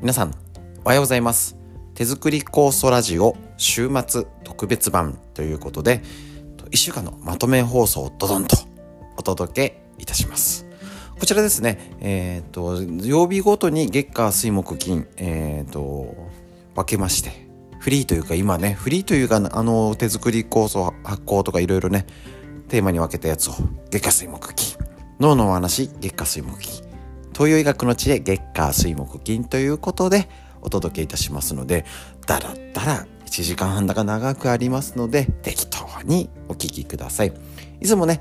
皆さんおはようございます。手作り酵素ラジオ週末特別版ということで1週間のまとめ放送をドドンとお届けいたします。こちらですねえっ、ー、と曜日ごとに月火水木金えっ、ー、と分けましてフリーというか今ねフリーというかあの手作り酵素発酵とかいろいろねテーマに分けたやつを月火水木金脳のお話月火水木金。東洋医学の知恵月下水木金ということでお届けいたしますのでだらだら1時間半だか長くありますので適当にお聞きください。いつもね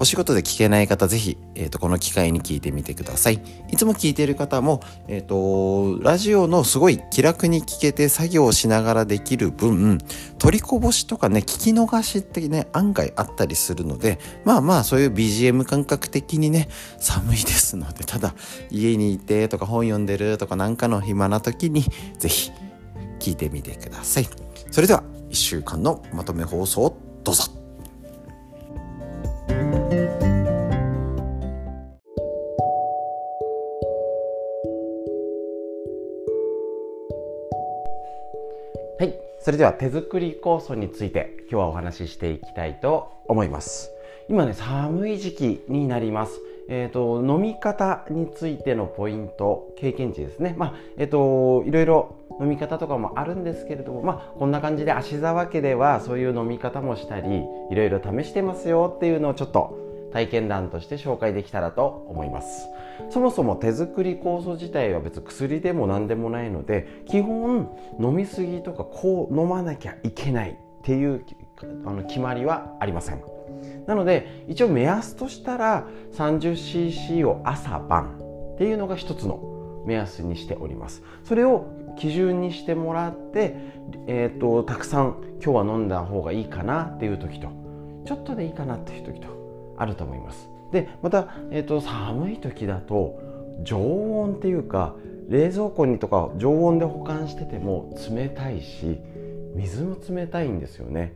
お仕事で聞けない方、ぜひ、えっ、ー、と、この機会に聞いてみてください。いつも聞いている方も、えっ、ー、と、ラジオのすごい気楽に聞けて作業しながらできる分、取りこぼしとかね、聞き逃しってね、案外あったりするので、まあまあ、そういう BGM 感覚的にね、寒いですので、ただ、家にいてとか本読んでるとかなんかの暇な時に、ぜひ、聞いてみてください。それでは、1週間のまとめ放送どうぞ。はい。それでは手作り酵素について今日はお話ししていきたいと思います。今ね寒い時期になります。えーと、飲み方についてのポイント経験値ですね。まあえっ、ー、といろいろ飲み方とかもあるんですけれどもまあこんな感じで芦沢家ではそういう飲み方もしたりいろいろ試してますよっていうのをちょっと体験談として紹介できたらと思います。そもそも手作り酵素自体は別に薬でも何でもないので基本飲みすぎとかこう飲まなきゃいけないっていうあの決まりはありません。なので一応目安としたら 30cc を朝晩っていうのが一つの目安にしております。それを基準にしてもらって、えーと、たくさん今日は飲んだ方がいいかなっていう時とちょっとでいいかなっていう時とあると思います。でまた、えーと、寒い時だと常温っていうか冷蔵庫にとか常温で保管してても冷たいし水も冷たいんですよね。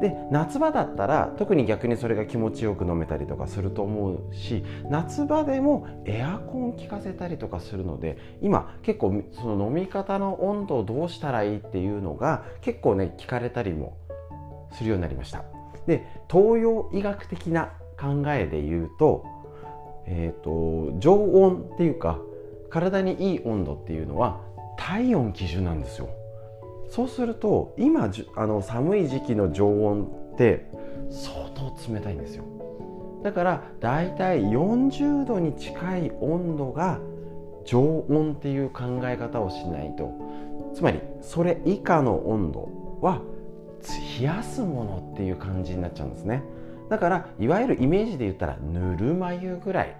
で夏場だったら特に逆にそれが気持ちよく飲めたりとかすると思うし夏場でもエアコン効かせたりとかするので今結構その飲み方の温度をどうしたらいいっていうのが結構ね聞かれたりもするようになりました。で東洋医学的な考えで言うと,、えーと、常温っていうか体にいい温度っていうのは体温基準なんですよ。そうすると今あの寒い時期の常温って相当冷たいんですよ。だからだいたい40度に近い温度が常温っていう考え方をしないと。つまりそれ以下の温度は冷やすものっていう感じになっちゃうんですね。だからいわゆるイメージで言ったらぬるま湯ぐらい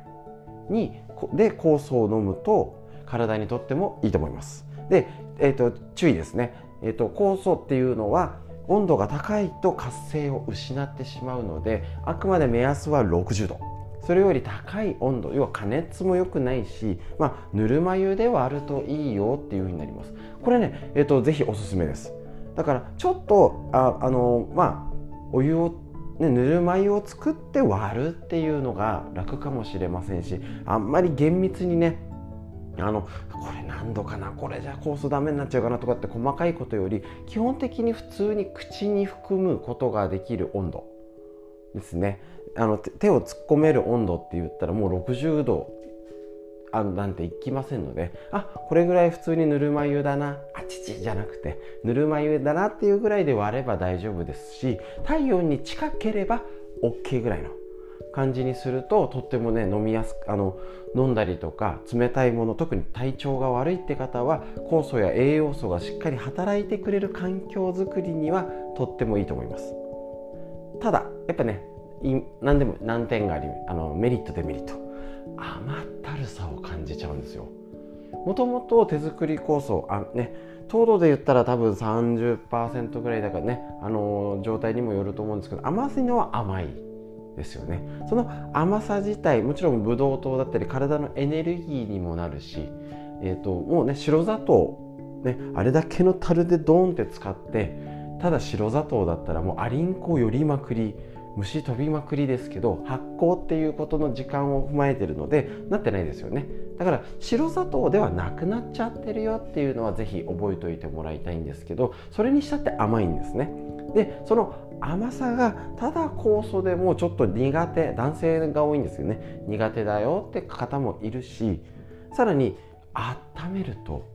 にで酵素を飲むと体にとってもいいと思います。で、えーと、注意ですね、えーと、酵素っていうのは温度が高いと活性を失ってしまうのであくまで目安は60度。それより高い温度要は加熱も良くないし、まあ、ぬるま湯で割るといいよっていうふうになります。これね、えーと、とぜひおすすめです。だからちょっとああのまあお湯をね、ぬるま湯を作って割るっていうのが楽かもしれませんしあんまり厳密にねあのこれ何度かなこれじゃ酵素ダメになっちゃうかなとかって細かいことより基本的に普通に口に含むことができる温度。ですね。あの手を突っ込める温度って言ったらもう60度あなんていきませんのであこれぐらい普通にぬるま湯だなあちちじゃなくてぬるま湯だなっていうぐらいで割れば大丈夫ですし体温に近ければ OK ぐらいの感じにするととってもね飲みやすくあの飲んだりとか冷たいもの特に体調が悪いって方は酵素や栄養素がしっかり働いてくれる環境づくりにはとってもいいと思います。ただやっぱね何でも難点がありあのメリットデメリット。甘ったるさを感じちゃうんですよ。もともと手作り酵素あね糖度で言ったら多分30%ぐらいだからねあの状態にもよると思うんですけど甘いのは甘い。ですよね。その甘さ自体もちろんブドウ糖だったり体のエネルギーにもなるし、えーと、もうね白砂糖、ね、あれだけの樽でドーンって使ってただ白砂糖だったらもうアリンコを寄りまくり虫飛びまくりですけど発酵っていうことの時間を踏まえてるのでなってないですよね。だから白砂糖ではなくなっちゃってるよっていうのは是非覚えておいてもらいたいんですけどそれにしたって甘いんですね。でその甘さがただ酵素でもちょっと苦手男性が多いんですよね。苦手だよって方もいるしさらに温めると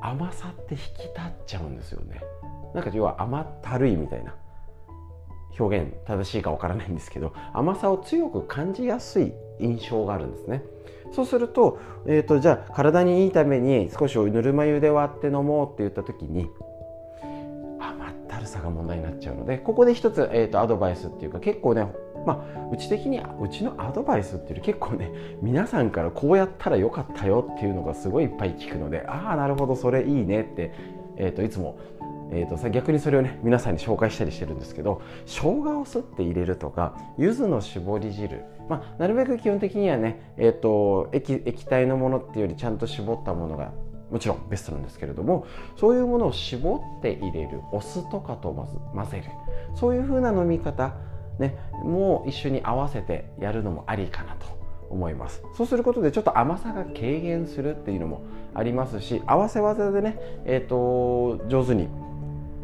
甘さって引き立っちゃうんですよね。なんか要は甘ったるいみたいな。表現正しいかわからないんですけど甘さを強く感じやすい印象があるんですね。そうすると,、えーと、じゃあ体にいいために少しぬるま湯で割って飲もうって言った時に甘ったるさが問題になっちゃうのでここで一つ、えーとアドバイスっていうか結構ねまあ、うち的にうちのアドバイスっていうより結構ね皆さんからこうやったらよかったよっていうのがすごいいっぱい聞くのでああなるほどそれいいねって、えーと、いつも、えーと、逆にそれをね皆さんに紹介したりしてるんですけど生姜をすって入れるとか柚子の絞り汁、まあ、なるべく基本的にはね、えーと、液液体のものっていうよりちゃんと絞ったものがもちろんベストなんですけれどもそういうものを絞って入れるお酢とかと混ぜる。そういう風な飲み方ね、も一緒に合わせてやるのもありかなと。思います。そうすることでちょっと甘さが軽減するっていうのもありますし合わせ技でね、えーと、上手に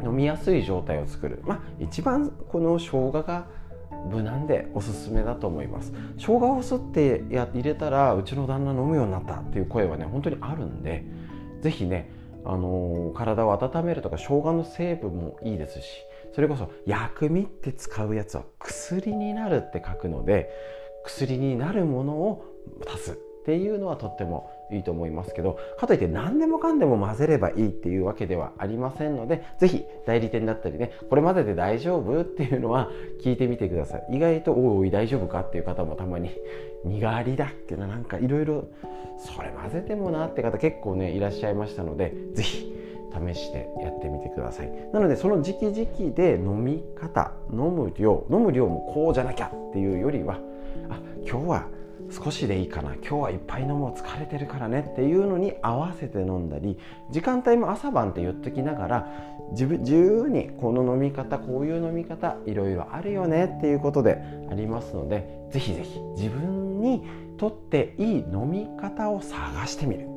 飲みやすい状態を作る。まあ一番この生姜が無難でおすすめだと思います。生姜をすってや入れたらうちの旦那飲むようになったっていう声はね本当にあるんで是非ねあのー、体を温めるとか生姜の成分もいいですしそれこそ薬味って使うやつは薬になるって書くので薬になるものを足すっていうのはとってもいいと思いますけどかといって何でもかんでも混ぜればいいっていうわけではありませんので是非代理店だったりねこれまでで大丈夫っていうのは聞いてみてください。意外とおいおい大丈夫かっていう方もたまに苦がりだっけななんかいろいろそれ混ぜてもなって方結構ねいらっしゃいましたので是非試してやってみてください。なのでその時期時期で飲み方飲む量飲む量もこうじゃなきゃっていうよりはあ今日は少しでいいかな今日はいっぱい飲もう疲れてるからねっていうのに合わせて飲んだり時間帯も朝晩って言っときながら自分自由にこの飲み方こういう飲み方いろいろあるよねっていうことでありますのでぜひぜひ自分にとっていい飲み方を探してみる。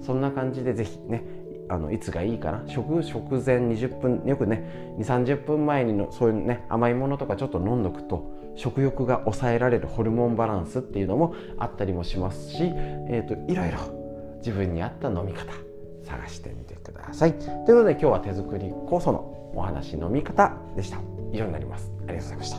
そんな感じでぜひねあのいつがいいかな？食食前20分よくね2 3 0分前にのそういうね甘いものとかちょっと飲んどくと食欲が抑えられるホルモンバランスっていうのもあったりもしますし、えーと、いろいろ自分に合った飲み方探してみてください。ということで今日は手作り酵素のお話飲み方でした。以上になります。ありがとうございました。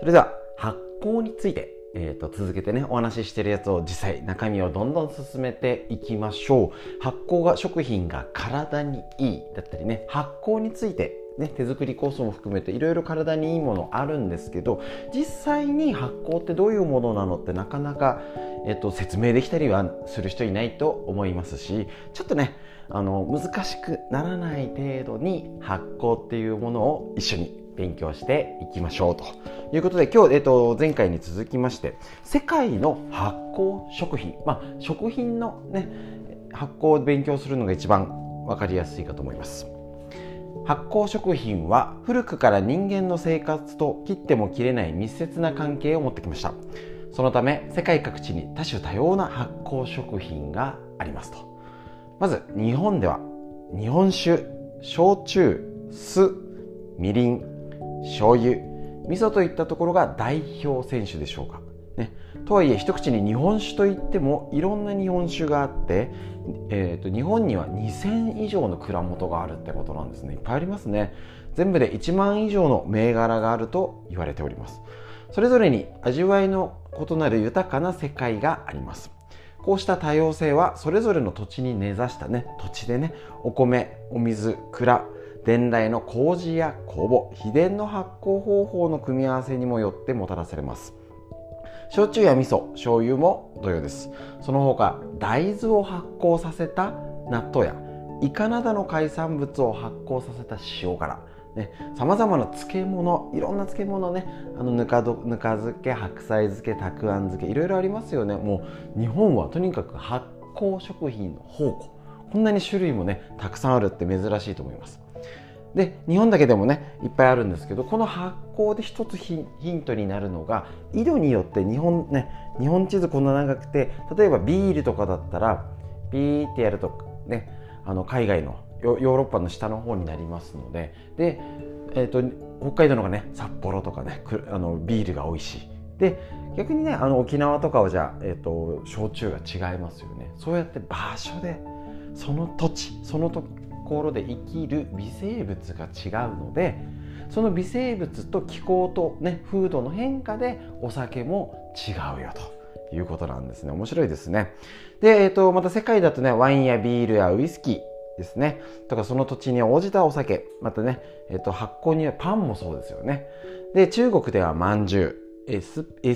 それでは発酵について、えーと、続けてねお話ししてるやつを実際中身をどんどん進めていきましょう。発酵が食品が体にいいだったりね発酵についてね、手作り酵素も含めていろいろ体にいいものあるんですけど実際に発酵ってどういうものなのってなかなか、えっと、説明できたりはする人いないと思いますしちょっとねあの難しくならない程度に発酵っていうものを一緒に勉強していきましょうということで今日、えっと、前回に続きまして世界の発酵食品、まあ、食品の、ね、発酵を勉強するのが一番分かりやすいかと思います。発酵食品は古くから人間の生活と切っても切れない密接な関係を持ってきました。そのため世界各地に多種多様な発酵食品がありますと。まず日本では日本酒焼酎酢みりん醤油。味噌といったところが代表選手でしょうか、ね、とはいえ一口に日本酒といってもいろんな日本酒があって、えーと、日本には2000以上の蔵元があるってことなんですね。いっぱいありますね。全部で1万以上の銘柄があると言われております。それぞれに味わいの異なる豊かな世界があります。こうした多様性はそれぞれの土地に根ざしたね土地でねお米お水蔵伝来の麹や酵母秘伝の発酵方法の組み合わせにもよってもたらされます。焼酎や味噌醤油も同様です。その他大豆を発酵させた納豆やイカなどの海産物を発酵させた塩辛さまざまな漬物いろんな漬物ねあのぬかどぬか漬け白菜漬けたくあん漬けいろいろありますよね。もう日本はとにかく発酵食品の宝庫。こんなに種類もねたくさんあるって珍しいと思います。で日本だけでもねいっぱいあるんですけどこの発酵で一つヒントになるのが井戸によって日本ね日本地図こんな長くて例えばビールとかだったらピーってやるとねあの海外のヨーロッパの下の方になりますのでで、えーと、北海道のがね札幌とかねあのビールが美味しい。で逆にねあの沖縄とかはじゃあ、えーと、焼酎が違いますよね。そうやって場所でその土地そのところで生きる微生物が違うのでその微生物と気候とね風土の変化でお酒も違うよということなんですね。面白いですね。で、えーと、また世界だとねワインやビールやウイスキーですね。とかその土地に応じたお酒。またね、えーと、発酵にはパンもそうですよね。で中国ではまんじゅう。エスエ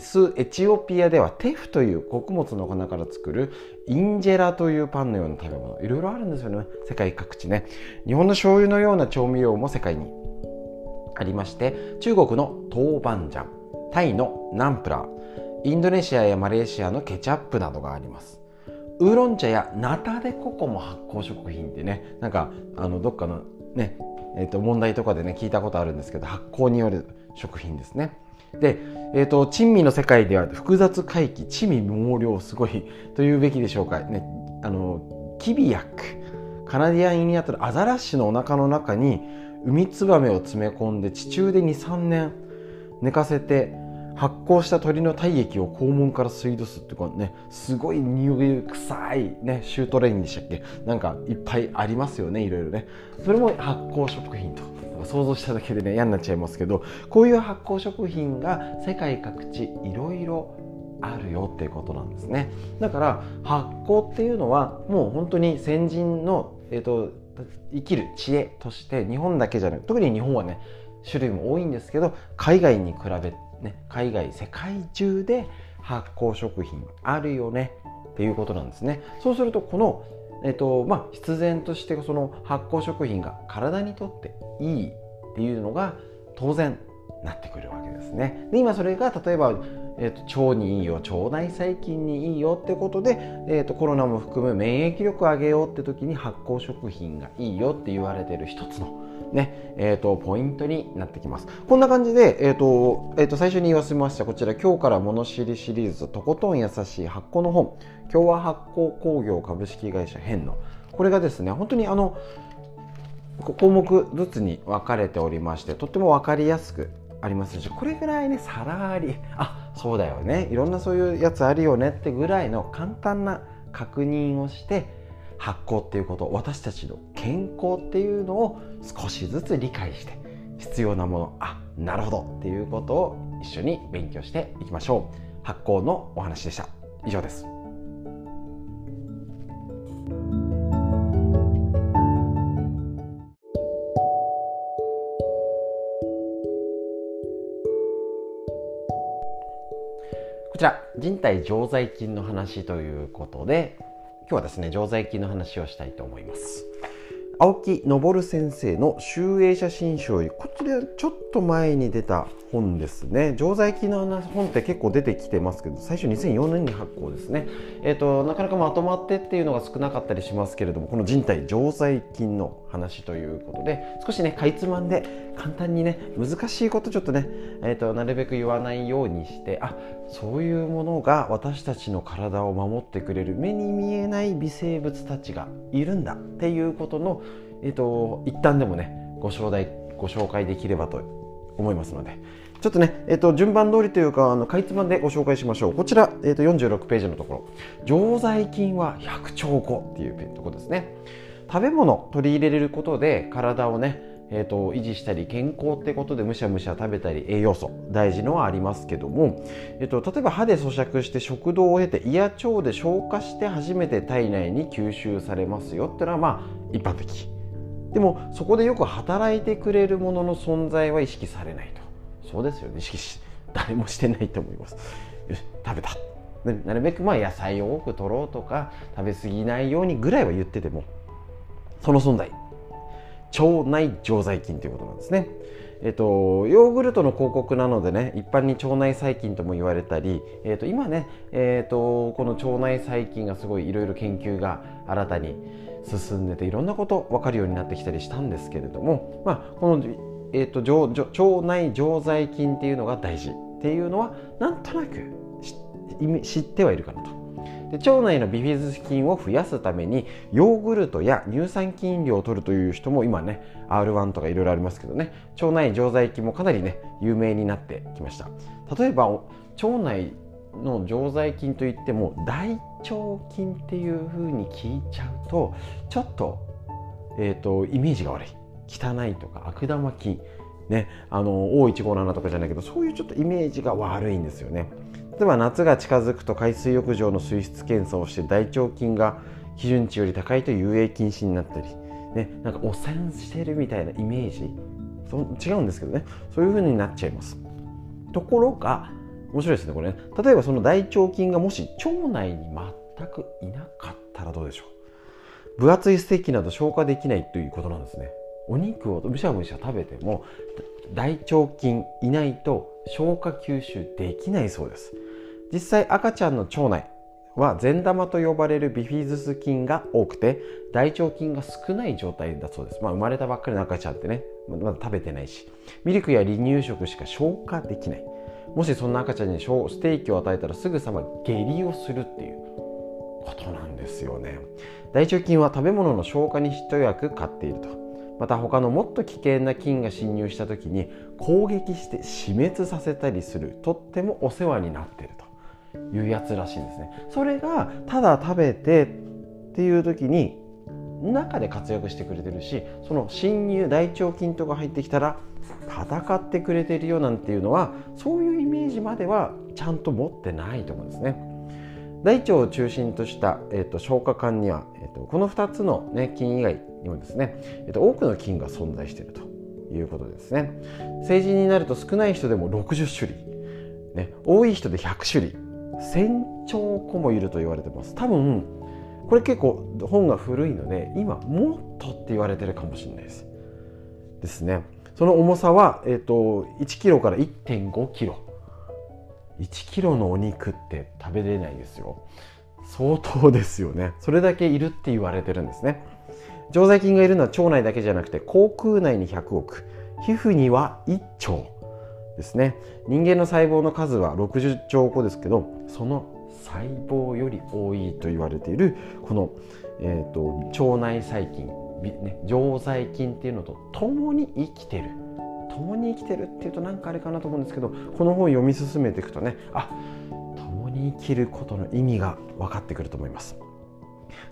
スエチオピアではテフという穀物の花から作るインジェラというパンのような食べ物。いろいろあるんですよね。世界各地ね。日本の醤油のような調味料も世界にありまして中国の豆板醤。タイのナンプラー。インドネシアやマレーシアのケチャップなどがあります。ウーロン茶やナタデココも発酵食品ってねなんかあのどっかのねえー、と問題とかでね聞いたことあるんですけど発酵による食品ですね。で、えーと、珍味の世界では複雑回帰珍味毛量すごいというべきでしょうか。ねあのキビヤックカナディアンイニアトルアザラシのお腹の中にウミツバメを詰め込んで地中で23年寝かせて発酵した鳥の体液を肛門から吸い出すっていうねすごい匂い臭いねシュートレインでしたっけ？なんかいっぱいありますよねいろいろね。それも発酵食品と。想像しただけでね嫌になっちゃいますけどこういう発酵食品が世界各地いろいろあるよっていうことなんですね。だから発酵っていうのはもう本当に先人の、えーと、生きる知恵として日本だけじゃなく特に日本はね種類も多いんですけど海外に比べね海外世界中で発酵食品あるよねっていうことなんですね。そうするとこのえっとまあ、必然としてその発酵食品が体にとっていいっていうのが当然なってくるわけですね。で今それが例えば、えーと、腸にいいよ腸内細菌にいいよってことで、えーと、コロナも含む免疫力上げようって時に発酵食品がいいよって言われてる一つのねえーと、ポイントになってきます。こんな感じで、えーとえー、と最初に言わせましたこちら今日から物知りシリーズとことん優しい発酵の本今日は発酵工業株式会社編のこれがですね本当にあの項目ずつに分かれておりましてとっても分かりやすくあります。しこれぐらいねさらありあそうだよねいろんなそういうやつあるよねってぐらいの簡単な確認をして発酵っていうこと私たちの健康っていうのを少しずつ理解して必要なものあなるほどっていうことを一緒に勉強していきましょう。発酵のお話でした。以上です。こちら人体常在菌の話ということで今日はですね常在菌の話をしたいと思います。青木昇先生の集英写真集よりこちらちょっと前に出た本ですね。常在菌の本って結構出てきてますけど最初2004年に発行ですね。えっ、ー、となかなかまとまってっていうのが少なかったりしますけれどもこの人体常在菌の話ということで少しねかいつまんで簡単にね難しいことちょっとね、えーと、なるべく言わないようにしてあそういうものが私たちの体を守ってくれる目に見えない微生物たちがいるんだっていうことの、えーと、一旦でもねご紹介ご紹介できればと思いますので。ちょっとね、えーと、順番通りというかあのかいつまんでご紹介しましょう。こちら、えー、と46ページのところ。常在菌は100兆個っていうところですね。食べ物取り入れれることで体をねえーと、維持したり健康ってことでむしゃむしゃ食べたり栄養素大事のはありますけども、えーと、例えば歯で咀嚼して食道を経て胃や腸で消化して初めて体内に吸収されますよっていうのはまあ一般的。でもそこでよく働いてくれるものの存在は意識されないと。そうですよね。意識し誰もしてないと思います。よし食べた。なるべくまあ野菜を多く取ろうとか食べ過ぎないようにぐらいは言っててもその存在。腸内常在菌ということなんですね。えっと、ヨーグルトの広告なのでね一般に腸内細菌とも言われたり、えっと、今ね、えっと、この腸内細菌がすごいいろいろ研究が新たに進んでていろんなこと分かるようになってきたりしたんですけれども、まあ、この、えっと、腸内常在菌っていうのが大事っていうのはなんとなく知ってはいるかなと。で腸内のビフィズス菌を増やすためにヨーグルトや乳酸菌飲料を取るという人も今ね R1 とかいろいろありますけどね腸内常在菌もかなりね有名になってきました。例えば腸内の常在菌といっても大腸菌っていう風に聞いちゃうとちょっと,、えーと、イメージが悪い。汚いとか悪玉菌。ねあの O157 とかじゃないけどそういうちょっとイメージが悪いんですよね。例えば夏が近づくと海水浴場の水質検査をして大腸菌が基準値より高いと遊泳禁止になったり、ね、なんか汚染してるみたいなイメージ。そ違うんですけどね。そういう風になっちゃいます。ところが面白いですねこれね。例えばその大腸菌がもし腸内に全くいなかったらどうでしょう。分厚いステーキなど消化できないということなんですね。お肉をむしゃむしゃ食べても大腸菌いないと消化吸収できないそうです。実際赤ちゃんの腸内は善玉と呼ばれるビフィズス菌が多くて大腸菌が少ない状態だそうです、まあ、生まれたばっかりの赤ちゃんってねまだ食べてないしミルクや離乳食しか消化できない。もしそんな赤ちゃんにステーキを与えたらすぐさま下痢をするっていうことなんですよね。大腸菌は食べ物の消化に一役買っていると。また他のもっと危険な菌が侵入した時に攻撃して死滅させたりするとってもお世話になっていると。いうやつらしいんですね。それがただ食べてっていう時に中で活躍してくれてるしその侵入大腸菌とか入ってきたら戦ってくれてるよなんていうのはそういうイメージまではちゃんと持ってないと思うんですね。大腸を中心とした、えーと、消化管には、えーと、この2つの、ね、菌以外にもですね、えーと、多くの菌が存在しているということですね。成人になると少ない人でも60種類、ね、多い人で100種類1000兆個もいると言われてます。多分これ結構本が古いので今もっとって言われてるかもしれないです。ですね。その重さは、えー、と1キロから1.5キロ。1キロのお肉って食べれないですよ。相当ですよね。それだけいるって言われてるんですね。常在菌がいるのは腸内だけじゃなくて口腔内に100億。皮膚には1兆。ですね。人間の細胞の数は60兆個ですけどその細胞より多いと言われているこの、えーと、腸内細菌、ね、常在菌っていうのと共に生きてる。共に生きてるっていうと何かあれかなと思うんですけどこの本読み進めていくとねあ共に生きることの意味が分かってくると思います。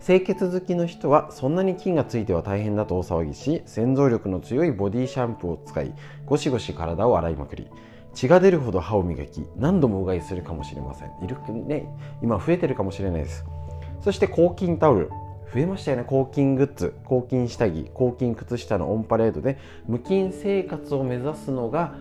清潔好きの人はそんなに菌がついては大変だと大騒ぎし洗浄力の強いボディシャンプーを使いゴシゴシ体を洗いまくり。血が出るほど歯を磨き何度もうがいするかもしれません。いるね。今増えてるかもしれないです。そして抗菌タオル。増えましたよね。抗菌グッズ。抗菌下着。抗菌靴下のオンパレードで無菌生活を目指すのが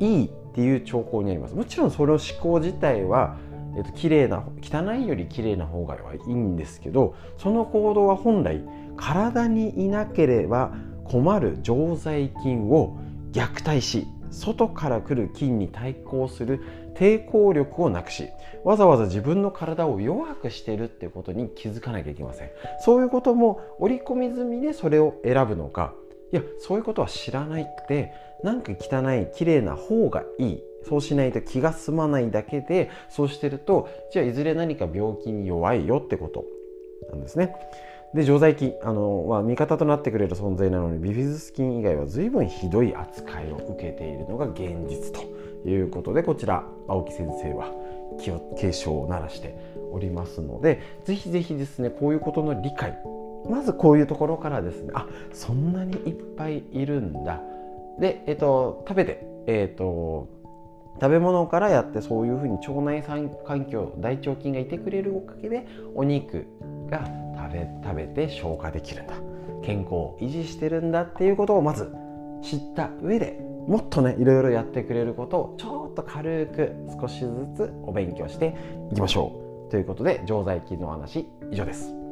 いいっていう兆候になります。もちろんその思考自体はえっと、綺麗な汚いより綺麗な方がいいんですけどその行動は本来体にいなければ困る常在菌を虐待し外から来る菌に対抗する抵抗力をなくしわざわざ自分の体を弱くしてるっていうことに気づかなきゃいけません。そういうことも織り込み済みでそれを選ぶのか。いやそういうことは知らないくてなんか汚い綺麗な方がいい。そうしないと気が済まないだけでそうしてるとじゃあいずれ何か病気に弱いよってことなんですね。で常在菌あの、まあ、味方となってくれる存在なのにビフィズス菌以外は随分ひどい扱いを受けているのが現実ということでこちら青木先生は気を警鐘を鳴らしておりますのでぜひぜひですねこういうことの理解まずこういうところからですねあそんなにいっぱいいるんだ。で、えっと、食べて、えっと、食べ物からやってそういうふうに腸内環境大腸菌がいてくれるおかげでお肉が食べ食べて消化できるんだ。健康を維持してるんだっていうことをまず知った上でもっとねいろいろやってくれることをちょっと軽く少しずつお勉強していきましょう。ということで常在菌の話以上です。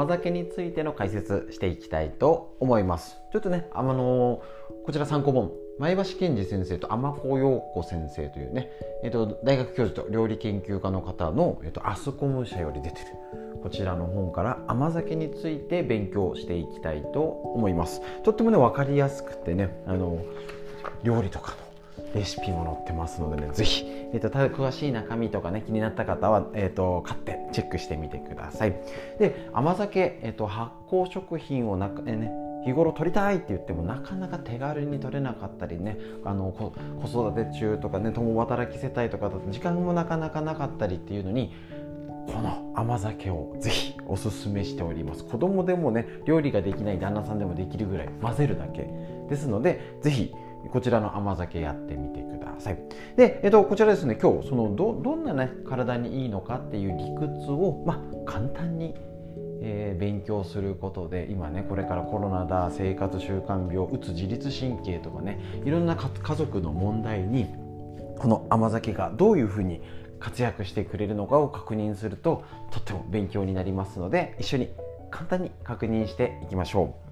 甘酒についての解説していきたいと思います。ちょっとねあのこちら参考本前橋健二先生と天子陽子先生というね、えっと、大学教授と料理研究家の方の、えっと、アスコム社より出てるこちらの本から甘酒について勉強していきたいと思います。とってもね分かりやすくてねあの料理とかのレシピも載ってますのでね、ぜひ、えーと、ただ詳しい中身とかね、気になった方は、えーと、買ってチェックしてみてください。で、甘酒、えーと、発酵食品をなか、えー、ね、日頃取りたいって言ってもなかなか手軽に取れなかったりねあの子育て中とかね共働き世帯とかだと時間もなかなかなかったりっていうのにこの甘酒をぜひおすすめしております子供でもね料理ができない旦那さんでもできるぐらい混ぜるだけですのでぜひこちらの甘酒やってみてください。で、えっと、こちらですね今日そのどどんなね体にいいのかっていう理屈を、まあ、簡単にえー、勉強することで今ねこれからコロナだ生活習慣病うつ自律神経とかねいろんな家族の問題にこの甘酒がどういうふうに活躍してくれるのかを確認するととっても勉強になりますので一緒に簡単に確認していきましょう。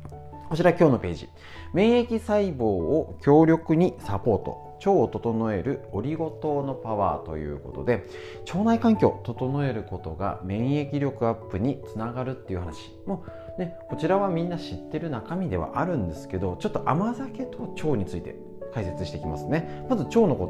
こちら今日のページ。免疫細胞を強力にサポート。腸を整えるオリゴ糖のパワーということで腸内環境を整えることが免疫力アップにつながるっていう話。もねこちらはみんな知ってる中身ではあるんですけどちょっと甘酒と腸について解説していきますね。まず腸のこ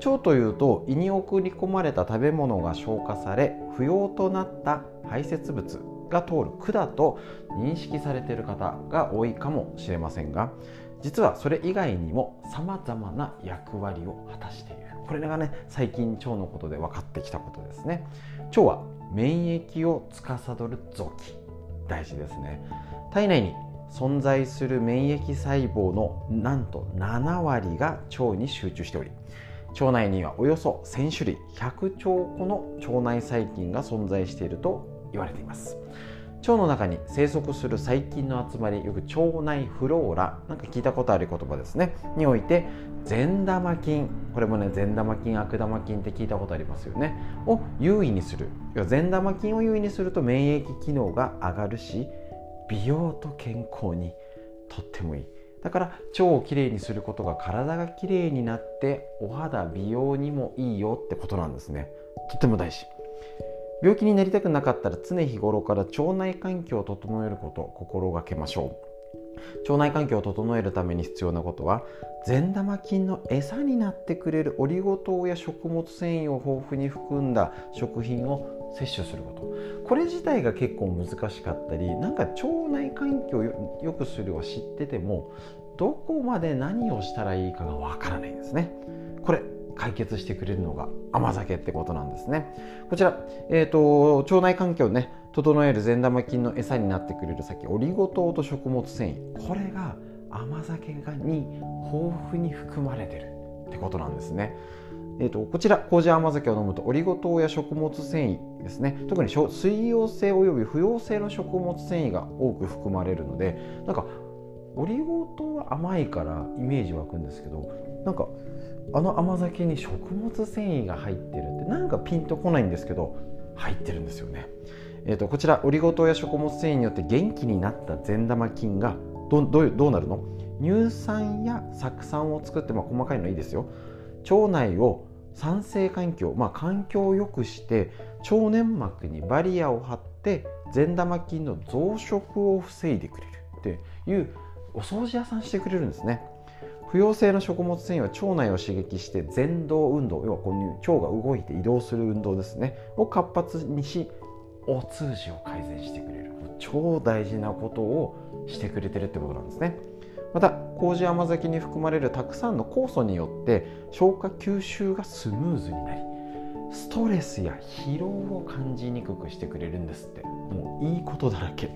と。腸というと胃に送り込まれた食べ物が消化され不要となった排泄物。が通る管と認識されている方が多いかもしれませんが実はそれ以外にもさまざまな役割を果たしている。これがね最近腸のことで分かってきたことですね。腸は免疫を司る臓器。大事ですね。体内に存在する免疫細胞のなんと7割が腸に集中しており腸内にはおよそ1000種類100兆個の腸内細菌が存在していると言われています。腸の中に生息する細菌の集まりよく腸内フローラなんか聞いたことある言葉ですね。において善玉菌。これもね善玉菌悪玉菌って聞いたことありますよね。を優位にする。善玉菌を優位にすると免疫機能が上がるし美容と健康にとってもいい。だから腸をきれいにすることが体がきれいになってお肌美容にもいいよってことなんですね。とっても大事。病気になりたくなかったら常日頃から腸内環境を整えることを心がけましょう。腸内環境を整えるために必要なことは善玉菌の餌になってくれるオリゴ糖や食物繊維を豊富に含んだ食品を摂取すること。これ自体が結構難しかったりなんか腸内環境を良くするは知っててもどこまで何をしたらいいかがわからないんですね。これ解決してくれるのが甘酒ってことなんですね。こちら、えーと、腸内環境をね整える善玉菌の餌になってくれる先オリゴ糖と食物繊維。これが甘酒がに豊富に含まれてるってことなんですね。えーと、こちら麹甘酒を飲むとオリゴ糖や食物繊維ですね。特に水溶性および不溶性の食物繊維が多く含まれるのでなんかオリゴ糖は甘いからイメージ湧くんですけどなんかあの甘酒に食物繊維が入ってるってなんかピンとこないんですけど入ってるんですよね。えーと、こちらオリゴ糖や食物繊維によって元気になった善玉菌がどどうどうなるの？乳酸や酢酸を作って、まあ、細かいのいいですよ。腸内を酸性環境、まあ、環境を良くして腸粘膜にバリアを張って善玉菌の増殖を防いでくれるっていうお掃除屋さんしてくれるんですね。不溶性の食物繊維は腸内を刺激して前動運動要はこういう腸が動いて移動する運動ですね。を活発にしお通じを改善してくれる。超大事なことをしてくれてるってことなんですね。また麹甘酒に含まれるたくさんの酵素によって消化吸収がスムーズになりストレスや疲労を感じにくくしてくれるんですって。もういいことだらけ。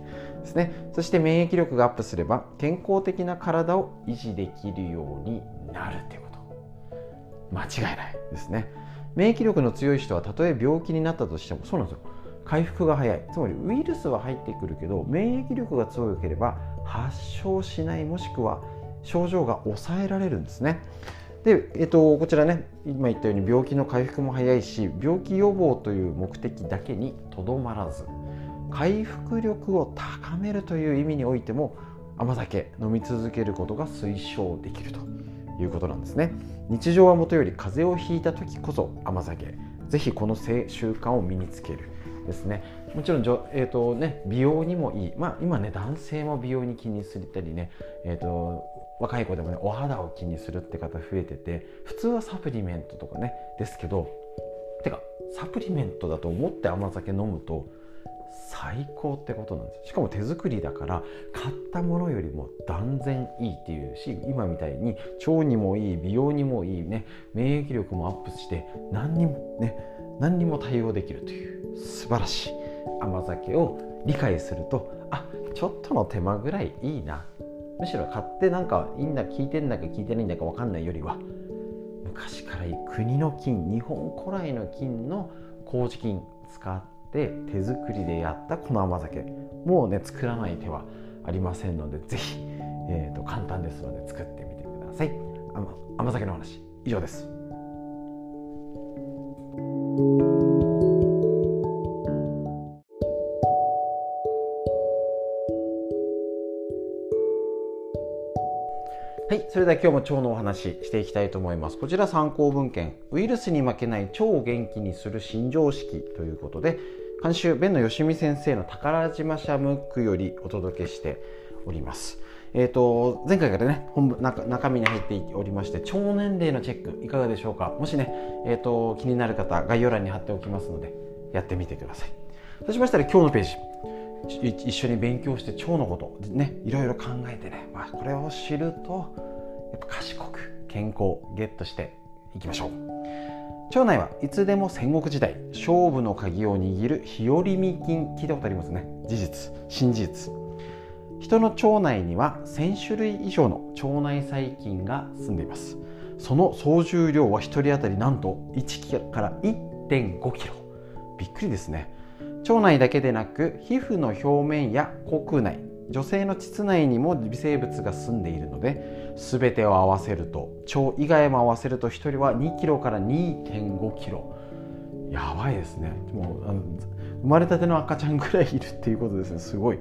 ですね。そして免疫力がアップすれば健康的な体を維持できるようになるっていうこと。間違いないですね。免疫力の強い人はたとえ病気になったとしてもそうなんですよ。回復が早い。つまりウイルスは入ってくるけど免疫力が強ければ発症しないもしくは症状が抑えられるんですね。で、えっと、こちらね今言ったように病気の回復も早いし病気予防という目的だけにとどまらず。回復力を高めるという意味においても甘酒飲み続けることが推奨できるということなんですね。日常はもとより風邪をひいた時こそ甘酒。ぜひこの習慣を身につけるですね。もちろん、えーとね、美容にもいい、まあ、今ね男性も美容に気にすたりね、えーと、若い子でもねお肌を気にするって方増えてて普通はサプリメントとかねですけどてかサプリメントだと思って甘酒飲むと最高ってことなんですしかも手作りだから買ったものよりも断然いいっていうし今みたいに腸にもいい美容にもいいね免疫力もアップして何にもね何にも対応できるという素晴らしい甘酒を理解するとあちょっとの手間ぐらいいいな。むしろ買ってなんかいいんだ聞いてんだか聞いてないんだか分かんないよりは昔からいい国の金日本古来の金の麹菌使って手作りでやったこの甘酒。もうね作らない手はありませんので是非、えーと、簡単ですので作ってみてください。甘酒の話以上です。はい、それでは今日も腸のお話していきたいと思います。こちら参考文献、ウイルスに負けない腸を元気にする新常識ということで、監修、弁野よしみ先生の宝島社ムックよりお届けしております。えーと、前回からね本部中中身に入っておりまして腸年齢のチェックいかがでしょうか？もしね、えーと、気になる方概要欄に貼っておきますのでやってみてください。そうしましたら今日のページ。一緒に勉強して腸のことねいろいろ考えてね、まあ、これを知るとやっぱ賢く健康ゲットしていきましょう。腸内はいつでも戦国時代勝負の鍵を握る日和見菌聞いたことありますね。事実新事実。人の腸内には1000種類以上の腸内細菌が住んでいます。その総重量は1人当たりなんと1キロから1.5キロ。びっくりですね。腸内だけでなく皮膚の表面や口腔内女性の膣内にも微生物が住んでいるので全てを合わせると腸以外も合わせると1人は2キロから2.5キロ。やばいですね。もうあの生まれたての赤ちゃんぐらいいるっていうことですね。すごい。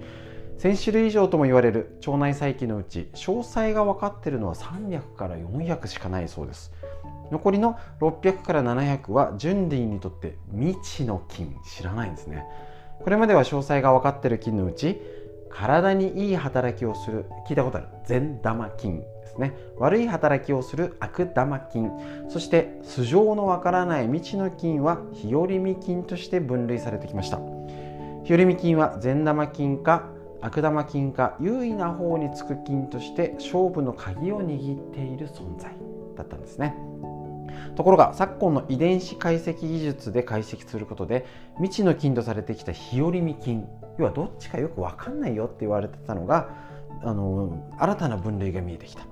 1000種類以上とも言われる腸内細菌のうち詳細が分かっているのは300から400しかないそうです。残りの600から700は純類にとって未知の菌。知らないんですね。これまでは詳細が分かっている菌のうち体にいい働きをする聞いたことある善玉菌。ですね。悪い働きをする悪玉菌そして素性のわからない未知の菌は日和見菌として分類されてきました。日和見菌は善玉菌か悪玉菌か優位な方につく菌として勝負の鍵を握っている存在だったんですね。ところが昨今の遺伝子解析技術で解析することで未知の菌とされてきた日和見菌要はどっちかよく分かんないよって言われてたのがあの新たな分類が見えてきた。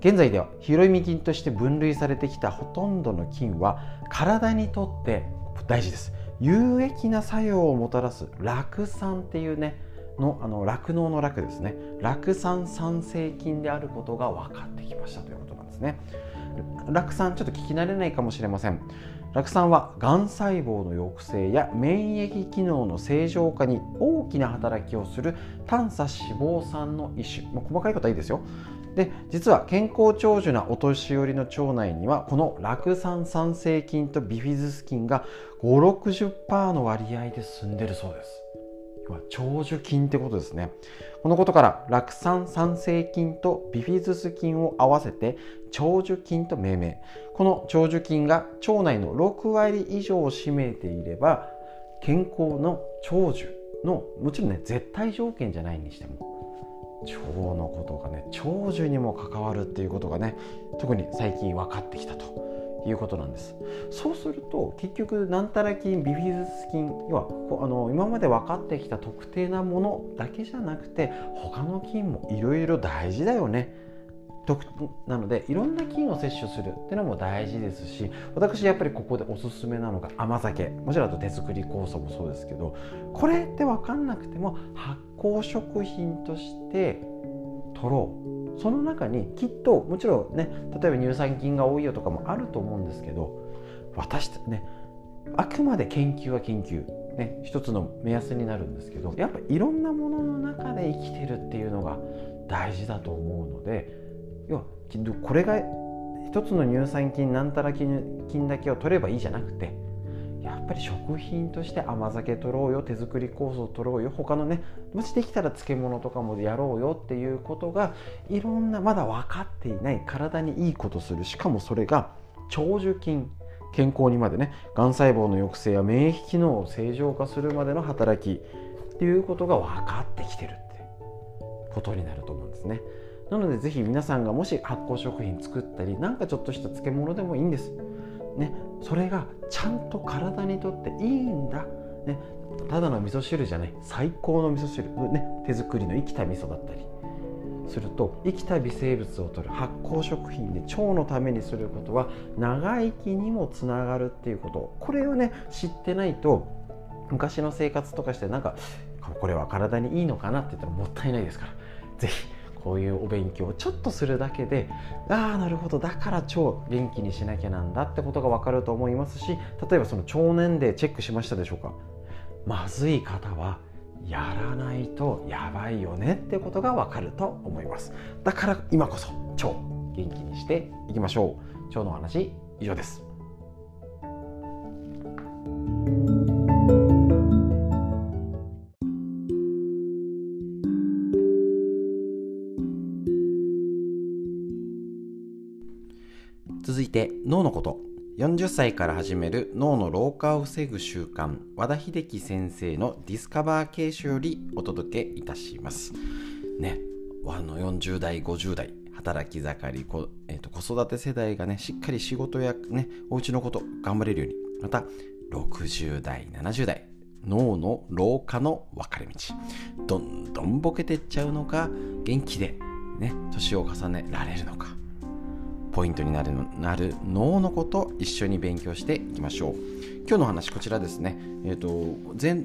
現在では日和見菌として分類されてきたほとんどの菌は体にとって大事です。有益な作用をもたらす酪酸っていうねのあの酪農の酪ですね。酪酸酸性菌であることが分かってきましたということなんですね。酪酸ちょっと聞き慣れないかもしれません。酪酸はがん細胞の抑制や免疫機能の正常化に大きな働きをする短鎖脂肪酸の一種、まあ、細かいことはいいですよ。で実は健康長寿なお年寄りの腸内にはこの酪酸酸性菌とビフィズス菌が560%の割合で進んでるそうです。長寿菌ってことですね。このことから酪酸酸性菌とビフィズス菌を合わせて長寿菌と命名。この長寿菌が腸内の6割以上を占めていれば健康の長寿のもちろんね絶対条件じゃないにしても腸のことがね長寿にも関わるっていうことがね特に最近分かってきたということなんです。そうすると結局なんたら菌ビフィズス菌要はあの今まで分かってきた特定なものだけじゃなくて他の菌もいろいろ大事だよね。なのでいろんな菌を摂取するっていうのも大事ですし私やっぱりここでおすすめなのが甘酒。もちろんあと手作り酵素もそうですけどこれって分かんなくても発酵食品として取ろう。その中にきっともちろんね例えば乳酸菌が多いよとかもあると思うんですけど私ねあくまで研究は研究。ね、一つの目安になるんですけどやっぱいろんなものの中で生きてるっていうのが大事だと思うので要はこれが一つの乳酸菌なんたら菌だけを取ればいいじゃなくてやっぱり食品として甘酒取ろうよ手作り酵素取ろうよ他のねもしできたら漬物とかもやろうよっていうことがいろんなまだ分かっていない体にいいことするしかもそれが長寿菌健康にまでねがん細胞の抑制や免疫機能を正常化するまでの働きっていうことが分かってきてるってことになると思うんですね。なのでぜひ皆さんがもし発酵食品作ったりなんかちょっとした漬物でもいいんです。ねそれがちゃんと体にとっていいんだ。ねただの味噌汁じゃない。最高の味噌汁、ね、手作りの生きた味噌だったり。すると生きた微生物を取る発酵食品で腸のためにすることは長生きにもつながるっていうこと。これをね知ってないと昔の生活とかしてなんかこれは体にいいのかなって言ったらもったいないですから。是非こういうお勉強をちょっとするだけでああなるほどだから腸元気にしなきゃなんだってことが分かると思いますし例えばその腸年齢チェックしましたでしょうか？まずい方はやらないとやばいよねってことがわかると思います。だから今こそ腸元気にしていきましょう。腸の話以上です。て脳のこと。40歳から始める脳の老化を防ぐ習慣。和田秀樹先生のディスカバー形式よりお届けいたします。ね。あの40代50代。働き盛りこ、えーと、子育て世代がねしっかり仕事やねお家のこと頑張れるように。また60代70代。脳の老化の分かれ道。どんどんボケてっちゃうのか元気でね年を重ねられるのか。ポイントになるなる脳のこと一緒に勉強していきましょう。今日の話こちらですね、えーと、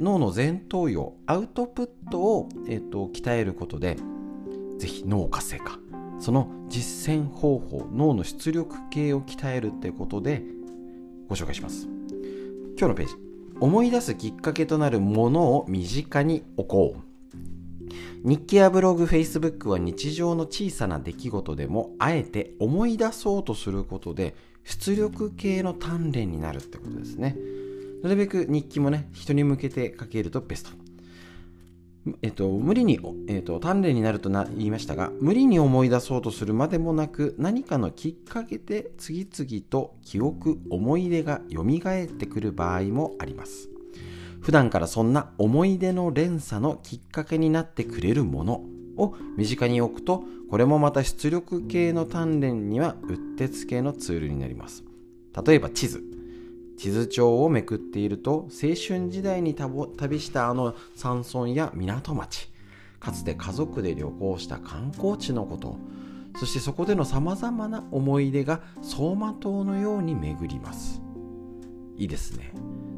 脳の前頭葉アウトプットを、えーと、鍛えることでぜひ脳活性化。その実践方法脳の出力系を鍛えるってことでご紹介します。今日のページ。思い出すきっかけとなるものを身近に置こう。日記やブログ、フェイスブックは日常の小さな出来事でもあえて思い出そうとすることで出力系の鍛錬になるってことですね。なるべく日記もね、人に向けて書けるとベスト。えっと、無理に、えっと、鍛錬になるとな言いましたが、無理に思い出そうとするまでもなく、何かのきっかけで次々と記憶、思い出が蘇ってくる場合もあります。普段からそんな思い出の連鎖のきっかけになってくれるものを身近に置くとこれもまた出力系の鍛錬にはうってつけのツールになります。例えば地図。地図帳をめくっていると青春時代に旅したあの山村や港町。かつて家族で旅行した観光地のこと。そしてそこでのさまざまな思い出が走馬灯のように巡ります。いいですね。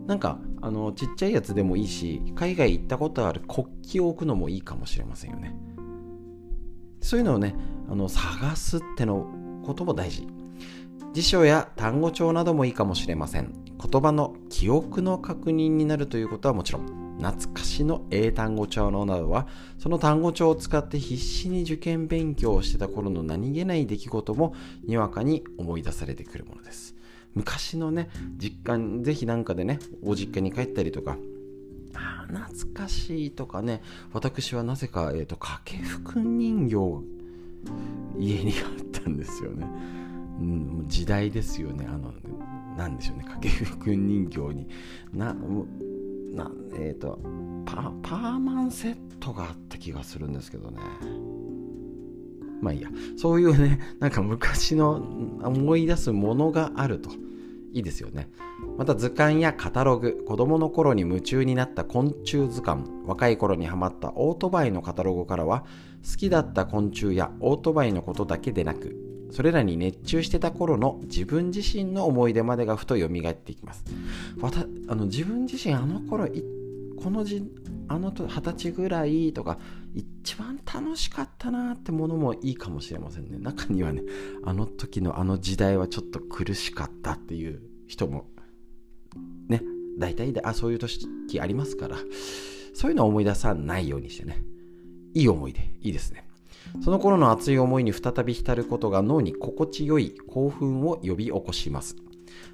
なんかあのちっちゃいやつでもいいし海外行ったことある国旗を置くのもいいかもしれませんよね。そういうのをねあの探すってのことも大事。辞書や単語帳などもいいかもしれません。言葉の記憶の確認になるということはもちろん懐かしの英単語帳のなどはその単語帳を使って必死に受験勉強をしてた頃の何気ない出来事もにわかに思い出されてくるものです。昔のね実家ぜひなんかでねお実家に帰ったりとか。あ懐かしいとかね。私はなぜか、えーと、掛布人形家にあったんですよね、うん、時代ですよね。あのなんでしょうね。掛布人形に。ななえっ、ー、とパパーマンセットがあった気がするんですけどね。まあいいや。そういうね なんか昔の思い出すものがあると。いいですよね。また図鑑やカタログ子供の頃に夢中になった昆虫図鑑若い頃にハマったオートバイのカタログからは好きだった昆虫やオートバイのことだけでなくそれらに熱中してた頃の自分自身の思い出までがふと蘇っていきます。またあの自分自身あの頃このじあの二十歳ぐらいとか一番楽しかったなってものもいいかもしれませんね。中にはねあの時のあの時代はちょっと苦しかったっていう人もね。大体であそういう時ありますから。そういうのを思い出さないようにしてね。いい思い出いいですね。その頃の熱い思いに再び浸ることが脳に心地よい興奮を呼び起こします。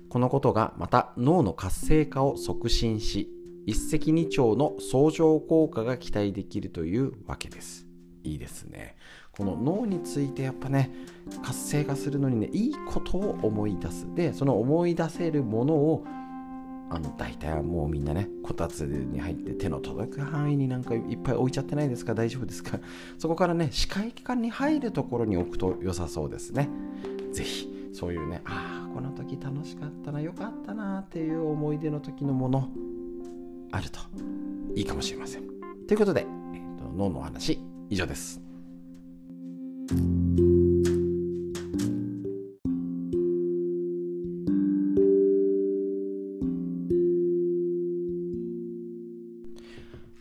このことがまた脳の活性化を促進し一石二鳥の相乗効果が期待できるというわけです。いいですね。この脳についてやっぱね活性化するのにねいいことを思い出す。でその思い出せるものをあの大体はもうみんなねこたつに入って手の届く範囲になんかいっぱい置いちゃってないですか？大丈夫ですか？そこからね視界感に入るところに置くと良さそうですね。是非そういうねああこの時楽しかったなよかったなっていう思い出の時のもの。あると。いいかもしれません。ということで、えーと、脳の話以上です。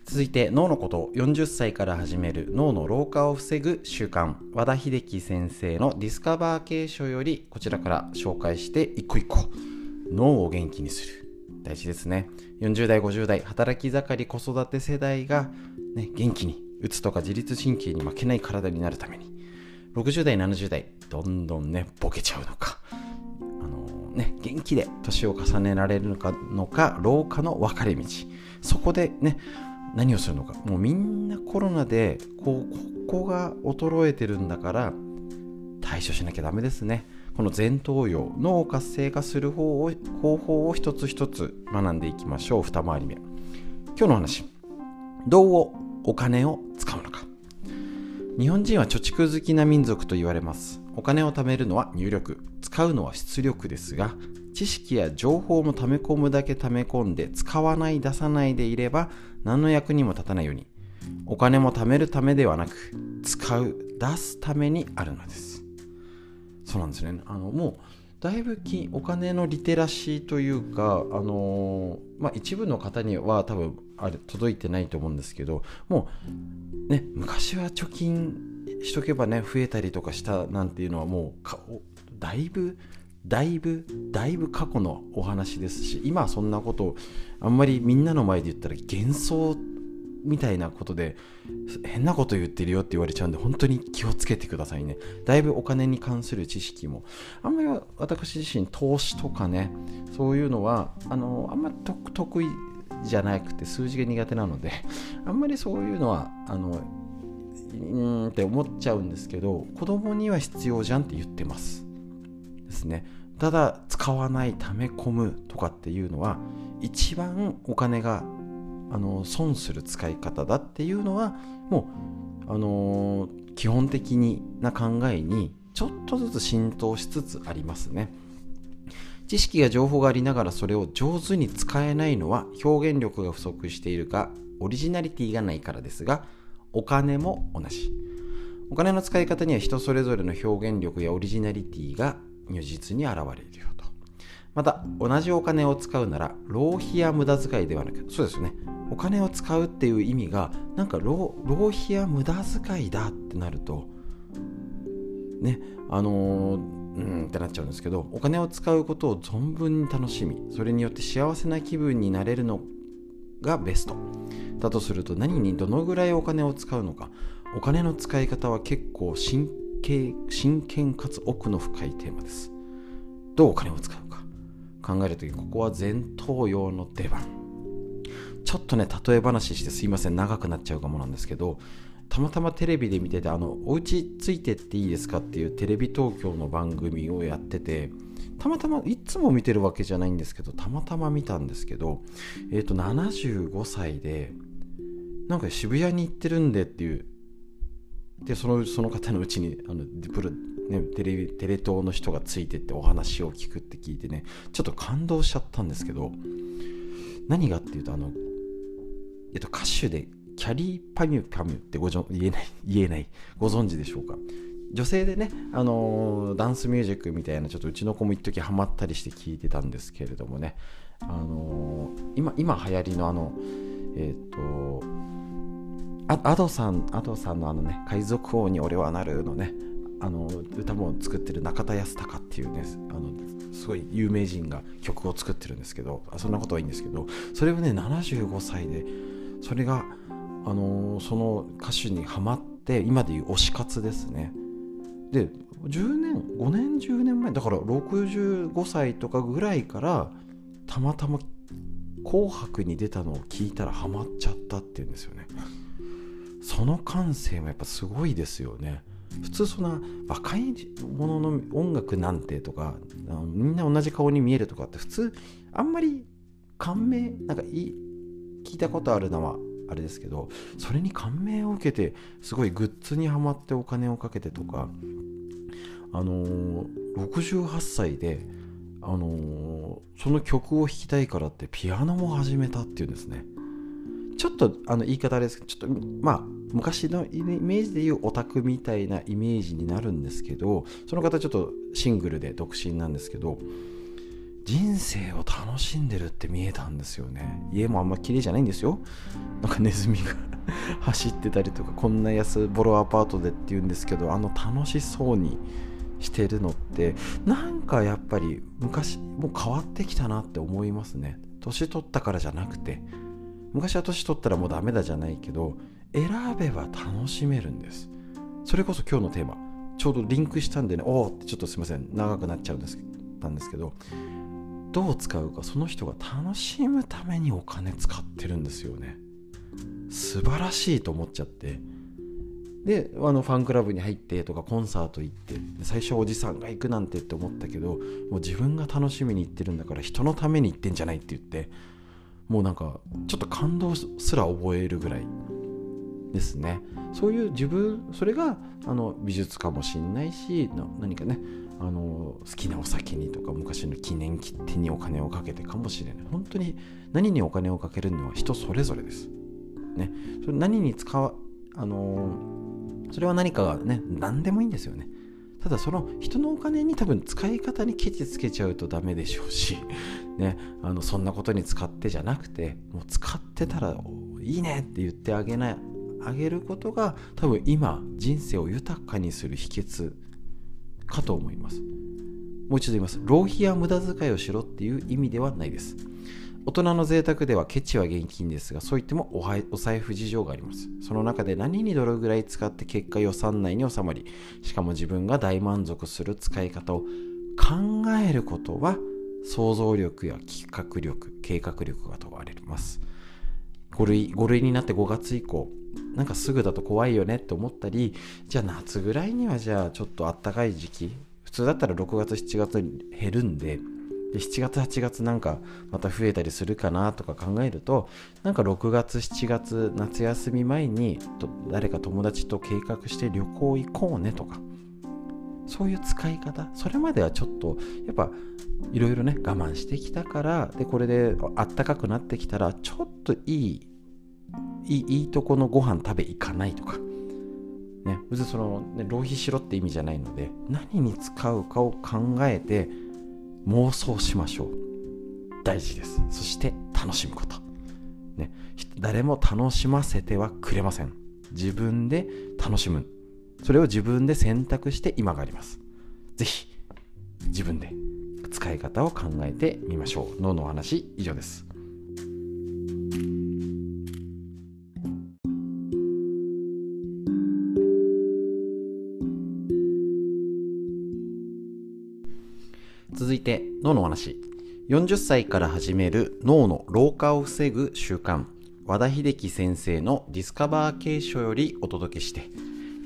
続いて脳のことを40歳から始める脳の老化を防ぐ習慣。和田秀樹先生のディスカバー系書よりこちらから紹介して一個一個脳を元気にする。大事ですね。40代50代働き盛り子育て世代が、ね、元気にうつとか自律神経に負けない体になるために60代70代どんどんねボケちゃうのかあのー、ね元気で年を重ねられるのかのか老化の分かれ道。そこでね何をするのか。もうみんなコロナでこうここが衰えてるんだから対処しなきゃダメですね。この前頭葉脳を活性化する方を方法を一つ一つ学んでいきましょう。二回り目。今日の話。どうお金を使うのか。日本人は貯蓄好きな民族と言われます。お金を貯めるのは入力。使うのは出力ですが知識や情報も溜め込むだけ溜め込んで使わない出さないでいれば何の役にも立たないように。お金も貯めるためではなく使う出すためにあるのです。そうなんですね。あのもうだいぶきお金のリテラシーというか、あの、まあ、一部の方には多分あれ届いてないと思うんですけどもうね昔は貯金しとけばね増えたりとかしたなんていうのはもうだいぶだいぶだいぶ過去のお話ですし今はそんなことをあんまりみんなの前で言ったら幻想みたいなことで変なこと言ってるよって言われちゃうんで本当に気をつけてくださいね。だいぶお金に関する知識もあんまり私自身投資とかねそういうのはあのあんまり得意じゃなくて数字が苦手なので あんまりそういうのはあのうんって思っちゃうんですけど子供には必要じゃんって言ってます。ですね。ただ使わない溜め込むとかっていうのは一番お金があの損する使い方だっていうのはもう、あの、基本的な考えにちょっとずつ浸透しつつありますね。知識や情報がありながらそれを上手に使えないのは表現力が不足しているかオリジナリティがないからですがお金も同じ。お金の使い方には人それぞれの表現力やオリジナリティが如実に現れる。また同じお金を使うなら浪費や無駄遣いではなくそうですね。お金を使うっていう意味がなんか浪費や無駄遣いだってなるとねあのーうんってなっちゃうんですけどお金を使うことを存分に楽しみそれによって幸せな気分になれるのがベスト。だとすると何にどのぐらいお金を使うのかお金の使い方は結構真真剣かつ奥の深いテーマです。どうお金を使う？か考えるときここは前頭葉の出番。ちょっとね例え話してすいません。長くなっちゃうかもなんですけどたまたまテレビで見ててあのお家ついてっていいですかっていうテレビ東京の番組をやっててたまたまいつも見てるわけじゃないんですけどたまたま見たんですけどえっ、ー、と75歳でなんか渋谷に行ってるんでっていうでそのその方のうちにあのプロ、ね、テレビテレ東の人がついてってお話を聞くって聞いてねちょっと感動しちゃったんですけど何がっていうとあの、えっと、歌手でキャリーパミュパミュってごじょ言えない言えないご存知でしょうか？女性でね、あのー、ダンスミュージックみたいなちょっとうちの子も一時ハマったりして聞いてたんですけれどもね、あのー、今今流行りのあのえっ、ー、とあアドさんアドさんのあのね海賊王に俺はなるのねあの歌も作ってる中田康隆っていうねあのすごい有名人が曲を作ってるんですけどそんなことはいいんですけどそれをね75歳でそれが、あの、その歌手にはまって今でいう推し活ですね。で10年5年10年前だから65歳とかぐらいからたまたま「紅白」に出たのを聞いたらハマっちゃったっていうんですよね。その感性もやっぱすごいですよね。普通そんな若い者のの音楽なんてとかみんな同じ顔に見えるとかって普通あんまり感銘なんかい聞いたことあるのはあれですけどそれに感銘を受けてすごいグッズにはまってお金をかけてとかあのー、68歳で、あのー、その曲を弾きたいからってピアノも始めたっていうんですね。ちょっとあの言い方あれですけどちょっとまあ昔のイメージでいうオタクみたいなイメージになるんですけどその方ちょっとシングルで独身なんですけど人生を楽しんでるって見えたんですよね。家もあんま綺麗じゃないんですよ。なんかネズミが 走ってたりとかこんな安ボロアパートでっていうんですけどあの楽しそうにしてるのってなんかやっぱり昔もう変わってきたなって思いますね。年取ったからじゃなくて。昔は年取ったらもうダメだじゃないけど選べば楽しめるんです。それこそ今日のテーマ。ちょうどリンクしたんでねおおってちょっとすいません。長くなっちゃうんですたんですけどどう使うかその人が楽しむためにお金使ってるんですよね。素晴らしいと思っちゃって。であのファンクラブに入ってとかコンサート行って最初おじさんが行くなんてって思ったけどもう自分が楽しみに行ってるんだから人のために行ってんじゃないって言ってもうなんかちょっと感動すら覚えるぐらいですね。そういう自分それがあの美術かもしんないし何かねあの好きなお酒にとか昔の記念切手にお金をかけてかもしれない。本当に何にお金をかけるのは人それぞれです、ね、それ何に使うあのそれは何かがね何でもいいんですよね。ただその人のお金に多分使い方にケチつけちゃうとダメでしょうし、ね、あのそんなことに使ってじゃなくてもう使ってたらいいねって言ってあげないあげることが多分今人生を豊かにする秘訣かと思います。もう一度言います。浪費や無駄遣いをしろっていう意味ではないです。大人の贅沢ではケチは現金ですがそう言ってもお財布事情があります。その中で何にどれぐらい使って結果予算内に収まりしかも自分が大満足する使い方を考えることは想像力や企画力計画力が問われます。5類 ,5 類になって5月以降なんかすぐだと怖いよねって思ったりじゃあ夏ぐらいにはじゃあちょっとあったかい時期普通だったら6月7月に減るんでで7月8月なんかまた増えたりするかなとか考えるとなんか6月7月夏休み前に誰か友達と計画して旅行行こうねとかそういう使い方それまではちょっとやっぱいろいろね我慢してきたからでこれであったかくなってきたらちょっといいいいいいとこのご飯食べ行かないとか。ね別にその、ね、浪費しろって意味じゃないので何に使うかを考えて妄想しましょう。大事です。そして楽しむこと、ね、誰も楽しませてはくれません。自分で楽しむ。それを自分で選択して今があります。是非自分で使い方を考えてみましょう。脳のお話以上です。続いて脳の話。40歳から始める脳の老化を防ぐ習慣。和田秀樹先生のディスカバー継承よりお届けして、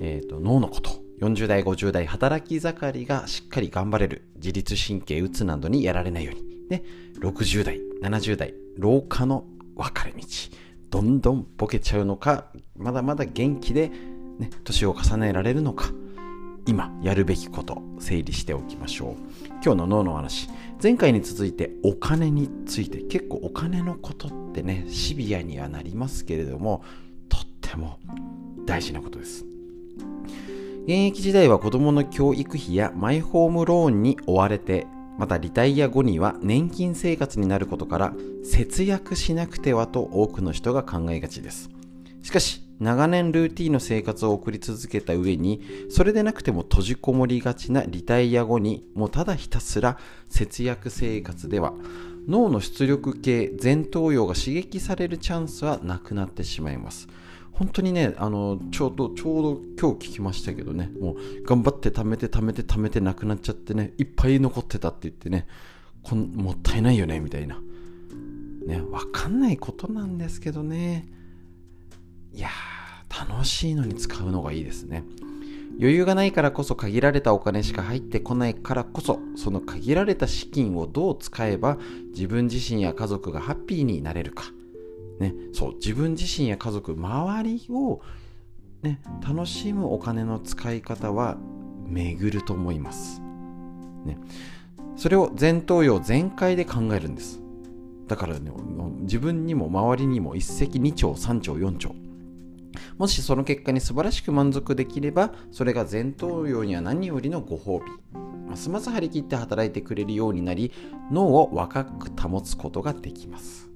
えーと、脳のこと。40代50代働き盛りがしっかり頑張れる。自律神経うつなどにやられないように。で60代70代老化の分かれ道。どんどんボケちゃうのかまだまだ元気で、ね、年を重ねられるのか。今やるべきこと整理しておきましょう。今日の脳の話。前回に続いてお金について。結構お金のことってねシビアにはなりますけれどもとっても大事なことです。現役時代は子供の教育費やマイホームローンに追われてまたリタイア後には年金生活になることから節約しなくてはと多くの人が考えがちです。しかし長年ルーティンの生活を送り続けた上にそれでなくても閉じこもりがちなリタイア後にもうただひたすら節約生活では脳の出力系前頭葉が刺激されるチャンスはなくなってしまいます。本当にねあのちょうどちょうど今日聞きましたけどねもう頑張って貯めて貯めて貯めてなくなっちゃってねいっぱい残ってたって言ってねこんもったいないよねみたいな。ね分かんないことなんですけどね。いやー楽しいのに使うのがいいですね。余裕がないからこそ限られたお金しか入ってこないからこそその限られた資金をどう使えば自分自身や家族がハッピーになれるか、ね、そう自分自身や家族周りを、ね、楽しむお金の使い方は巡ると思います、ね、それを前頭葉全開で考えるんです。だからね自分にも周りにも一石二鳥三鳥四鳥もしその結果に素晴らしく満足できればそれが前頭葉には何よりのご褒美。ますます張り切って働いてくれるようになり脳を若く保つことができます。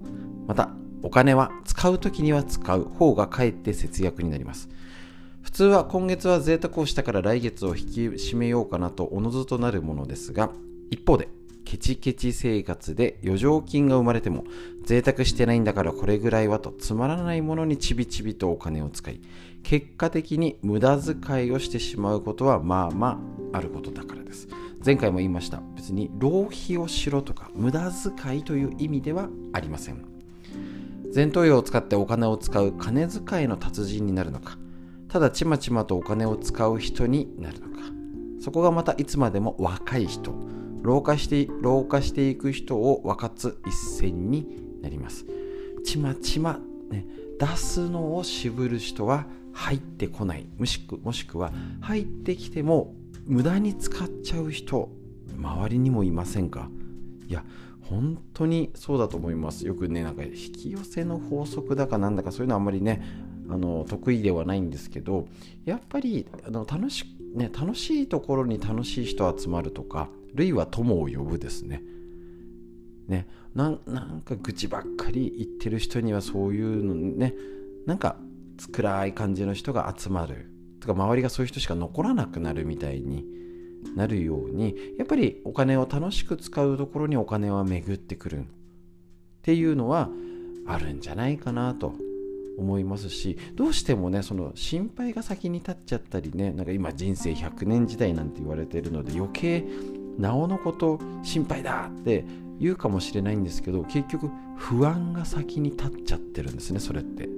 またお金は使う時には使う方がかえって節約になります。普通は今月は贅沢をしたから来月を引き締めようかなとおのずとなるものですが一方でケチケチ生活で余剰金が生まれても贅沢してないんだからこれぐらいはとつまらないものにちびちびとお金を使い結果的に無駄遣いをしてしまうことはまあまああることだからです。前回も言いました。別に浪費をしろとか無駄遣いという意味ではありません。前頭葉を使ってお金を使う金遣いの達人になるのかただちまちまとお金を使う人になるのかそこがまたいつまでも若い人老化して老化していく人を分かつ一線になります。ちまちま、ね、出すのを渋る人は入ってこない。もしくもしくは入ってきても無駄に使っちゃう人周りにもいませんか？いや本当にそうだと思います。よくねなんか引き寄せの法則だかなんだかそういうのあんまりねあの得意ではないんですけどやっぱりあの楽し,、ね、楽しいところに楽しい人集まるとか類は友を呼ぶですね。ね、なんか愚痴ばっかり言ってる人にはそういうのねなんか暗い感じの人が集まるとか周りがそういう人しか残らなくなるみたいになるようにやっぱりお金を楽しく使うところにお金は巡ってくるっていうのはあるんじゃないかなと思いますしどうしてもねその心配が先に立っちゃったりねなんか今人生100年時代なんて言われてるので余計なおのこと心配だって言うかもしれないんですけど結局不安が先に立っちゃってるんですねそれって。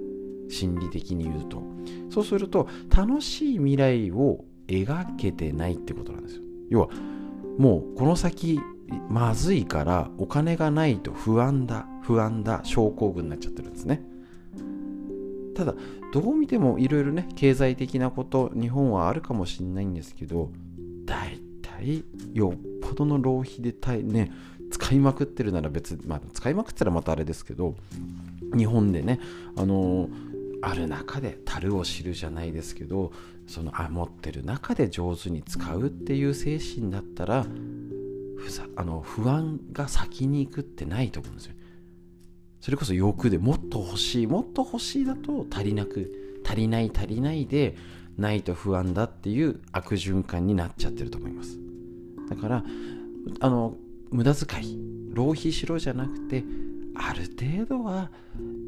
心理的に言うと。そうすると楽しい未来を描けてないってことなんですよ。要はもうこの先まずいからお金がないと不安だ不安だ症候群になっちゃってるんですね。ただどう見てもいろいろね経済的なこと日本はあるかもしれないんですけど大体よっぽどの浪費でたいね使いまくってるなら別まあ使いまくったらまたあれですけど日本でねあのある中で樽を知るじゃないですけどそのあ持ってる中で上手に使うっていう精神だったらふさあの不安が先に行くってないと思うんですよ。それこそ欲でもっと欲しいもっと欲しいだと足りなく足りない足りないでないと不安だっていう悪循環になっちゃってると思います。だからあの無駄遣い浪費しろじゃなくてある程度は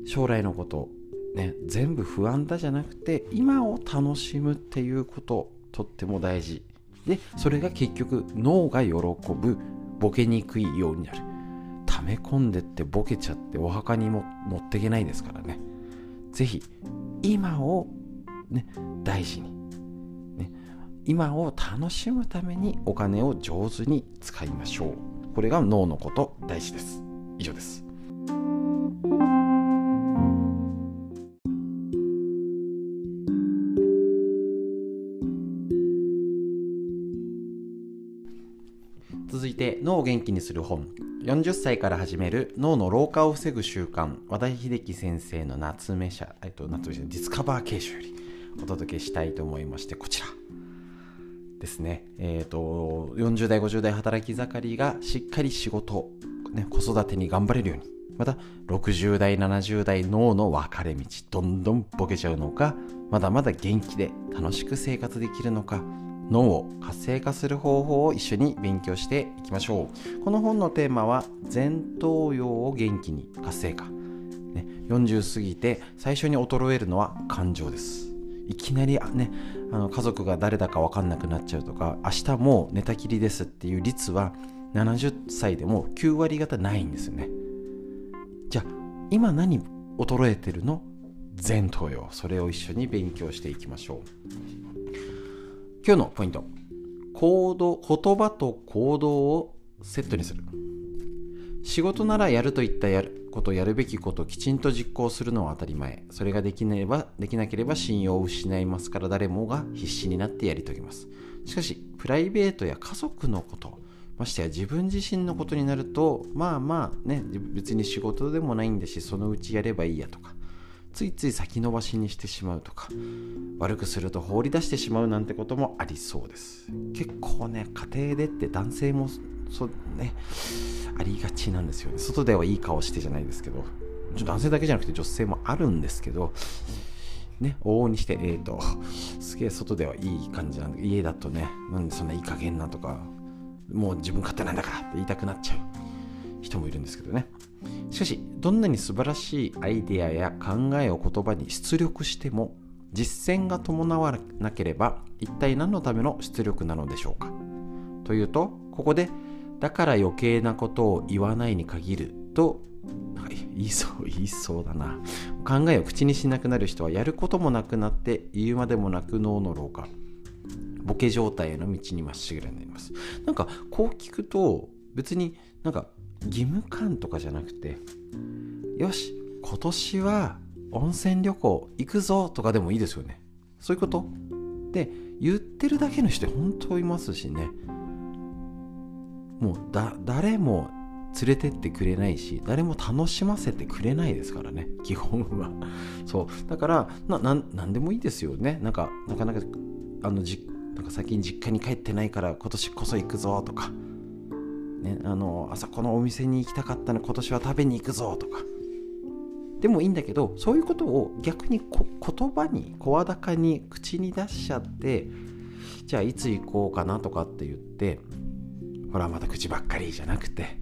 将来のことね全部不安だじゃなくて今を楽しむっていうこととっても大事。でそれが結局脳が喜ぶボケにくいようになる。溜め込んでってボケちゃってお墓にも持っていけないですからね。是非今をね大事に。今を楽しむためにお金を上手に使いましょう。これが脳のこと大事です。以上です。続いて脳を元気にする本。40歳から始める脳の老化を防ぐ習慣。和田秀樹先生の夏目社、えっと、夏目社ディスカバー形式より。お届けしたいと思いましてこちら。ですね、えーと、40代50代働き盛りがしっかり仕事、ね、子育てに頑張れるように。また60代70代脳の分かれ道どんどんボケちゃうのかまだまだ元気で楽しく生活できるのか脳を活性化する方法を一緒に勉強していきましょう。この本のテーマは前頭葉を元気に活性化、ね、40過ぎて最初に衰えるのは感情です。いきなりねあの家族が誰だか分かんなくなっちゃうとか明日もう寝たきりですっていう率は70歳でも9割方ないんですよね。じゃあ今何衰えてるの？前頭葉。それを一緒に勉強していきましょう。今日のポイント。行動言葉と行動をセットにする。仕事ならやるといったやることやるべきことをきちんと実行するのは当たり前。それができればできなければ信用を失いますから誰もが必死になってやり遂げます。しかしプライベートや家族のことましてや自分自身のことになるとまあまあね別に仕事でもないんだしそのうちやればいいやとかついつい先延ばしにしてしまうとか悪くすると放り出してしまうなんてこともありそうです。結構ね家庭でって男性もそね。ありがちなんですよね。外ではいい顔してじゃないですけど。男性だけじゃなくて女性もあるんですけど。ね、往々にして、えっ、ー、と、すげえ外ではいい感じなんで、家だとね、なんでそんないい加減なとか、もう自分勝手なんだからって言いたくなっちゃう。人もいるんですけどね。しかし、どんなに素晴らしいアイデアや考えを言葉に出力しても、実践が伴わなければ、一体何のための出力なのでしょうか。というと、ここで、だから余計なことを言わないに限ると、言いそう、言いそうだな。考えを口にしなくなる人は、やることもなくなって、言うまでもなく脳の老化。ボケ状態への道にまっしぐらになります。なんか、こう聞くと、別になんか義務感とかじゃなくてよし今年は温泉旅行行くぞとかでもいいですよねそういうことで言ってるだけの人本当いますしねもうだ誰も連れてってくれないし誰も楽しませてくれないですからね。基本は。そう。だからななんでもいいですよね。なんかなかなかあのじなんか先に実家に帰ってないから今年こそ行くぞとか。ね、あのあそこのお店に行きたかったの今年は食べに行くぞとか。でもいいんだけどそういうことを逆に言葉に声高に口に出しちゃってじゃあいつ行こうかなとかって言ってほらまた口ばっかりじゃなくて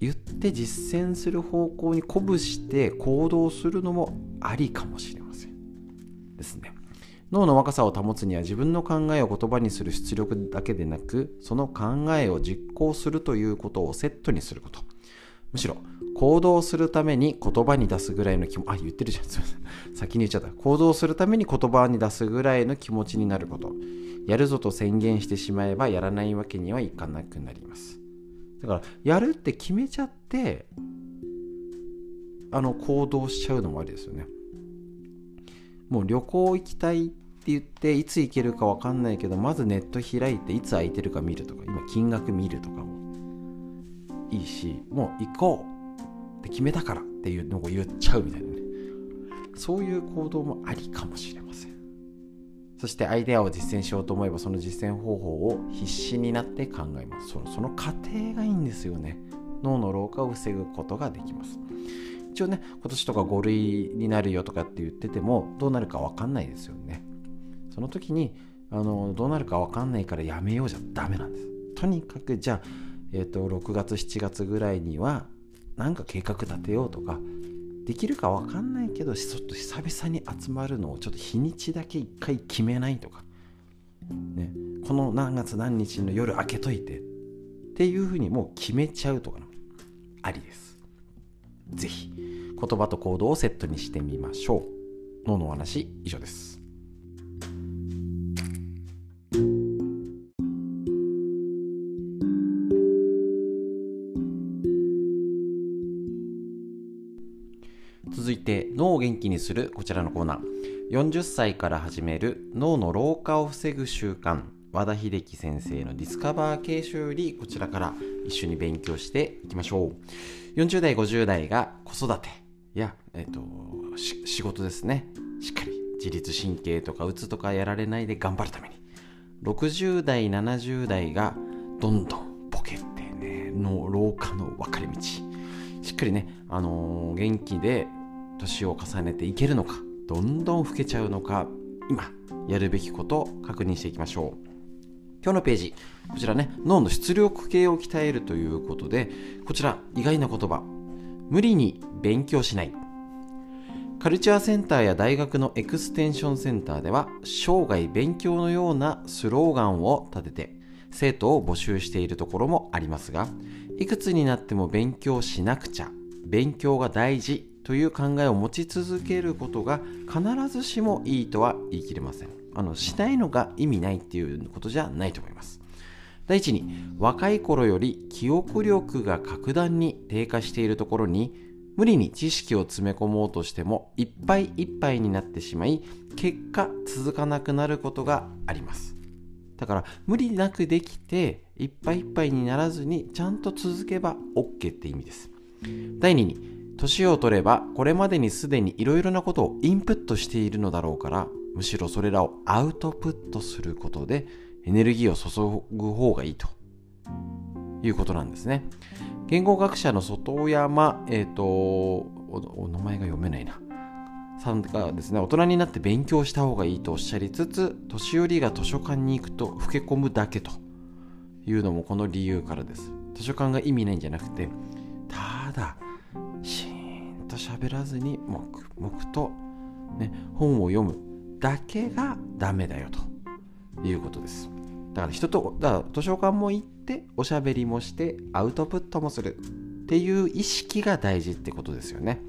言って実践する方向に鼓舞して行動するのもありかもしれません。ですね。脳の若さを保つには自分の考えを言葉にする出力だけでなくその考えを実行するということをセットにすること。むしろ行動するために言葉に出すぐらいの気もあ言ってるじゃん。すいません。先に言っちゃった。行動するために言葉に出すぐらいの気持ちになること。やるぞと宣言してしまえばやらないわけにはいかなくなります。だからやるって決めちゃってあの行動しちゃうのもありですよね。もう旅行行きたいって言っていつ行けるか分かんないけどまずネット開いていつ空いてるか見るとか今金額見るとかも。いいしもう行こうって決めたからっていうのを言っちゃうみたいなね。そういう行動もありかもしれません。そしてアイデアを実践しようと思えばその実践方法を必死になって考えます。そのその過程がいいんですよね。脳の老化を防ぐことができます。一応ね今年とか5類になるよとかって言っててもどうなるか分かんないですよね。その時にあのどうなるか分かんないからやめようじゃダメなんです。とにかくじゃあ、えーと、6月7月ぐらいにはなんか計画立てようとかできるか分かんないけどちょっと久々に集まるのをちょっと日にちだけ一回決めないとか、ね、この何月何日の夜開けといてっていうふうにもう決めちゃうとかありです。ぜひ言葉と行動をセットにしてみましょう。脳のお話以上です。て脳を元気にするこちらのコーナー。40歳から始める脳の老化を防ぐ習慣。和田秀樹先生のディスカバー形式よりこちらから一緒に勉強していきましょう。40代50代が子育て。や、えーと、仕事ですね。しっかり自律神経とかうつとかやられないで頑張るために。60代70代がどんどんボケてねの老化の分かれ道。しっかりね、あのー、元気で年を重ねていけるのかどんどん老けちゃうのか今やるべきことを確認していきましょう。今日のページこちらね脳の出力系を鍛えるということでこちら意外な言葉。無理に勉強しない。カルチャーセンターや大学のエクステンションセンターでは生涯勉強のようなスローガンを立てて生徒を募集しているところもありますがいくつになっても勉強しなくちゃ勉強が大事という考えを持ち続けることが必ずしもいいとは言い切れません。あのしないのが意味ないっていうことじゃないと思います。第一に若い頃より記憶力が格段に低下しているところに無理に知識を詰め込もうとしてもいっぱいいっぱいになってしまい結果続かなくなることがあります。だから無理なくできていっぱいいっぱいにならずにちゃんと続けば OK って意味です。第2に年を取ればこれまでにすでにいろいろなことをインプットしているのだろうからむしろそれらをアウトプットすることでエネルギーを注ぐ方がいいと。いうことなんですね。言語学者の外山えっ、ー、とお名前が読めないな。さんがですね大人になって勉強した方がいいとおっしゃりつつ年寄りが図書館に行くと老け込むだけと。いうのもこの理由からです。図書館が意味ないんじゃなくてただシーンと喋らずに黙々と、ね、本を読むだけがダメだよということです。だから人とだから図書館も行っておしゃべりもしてアウトプットもするっていう意識が大事ってことですよね。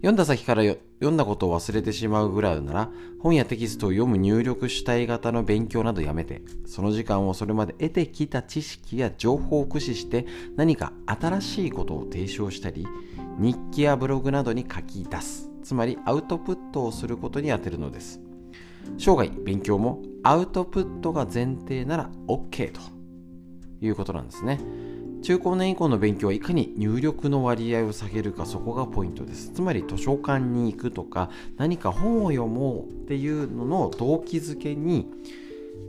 読んだ先から読んだことを忘れてしまうぐらいなら本やテキストを読む入力主体型の勉強などやめてその時間をそれまで得てきた知識や情報を駆使して何か新しいことを提唱したり日記やブログなどに書き出す。つまりアウトプットをすることに充てるのです。生涯勉強もアウトプットが前提なら OK ということなんですね。中高年以降の勉強はいかに入力の割合を下げるかそこがポイントです。つまり図書館に行くとか何か本を読もうっていうのの動機づけに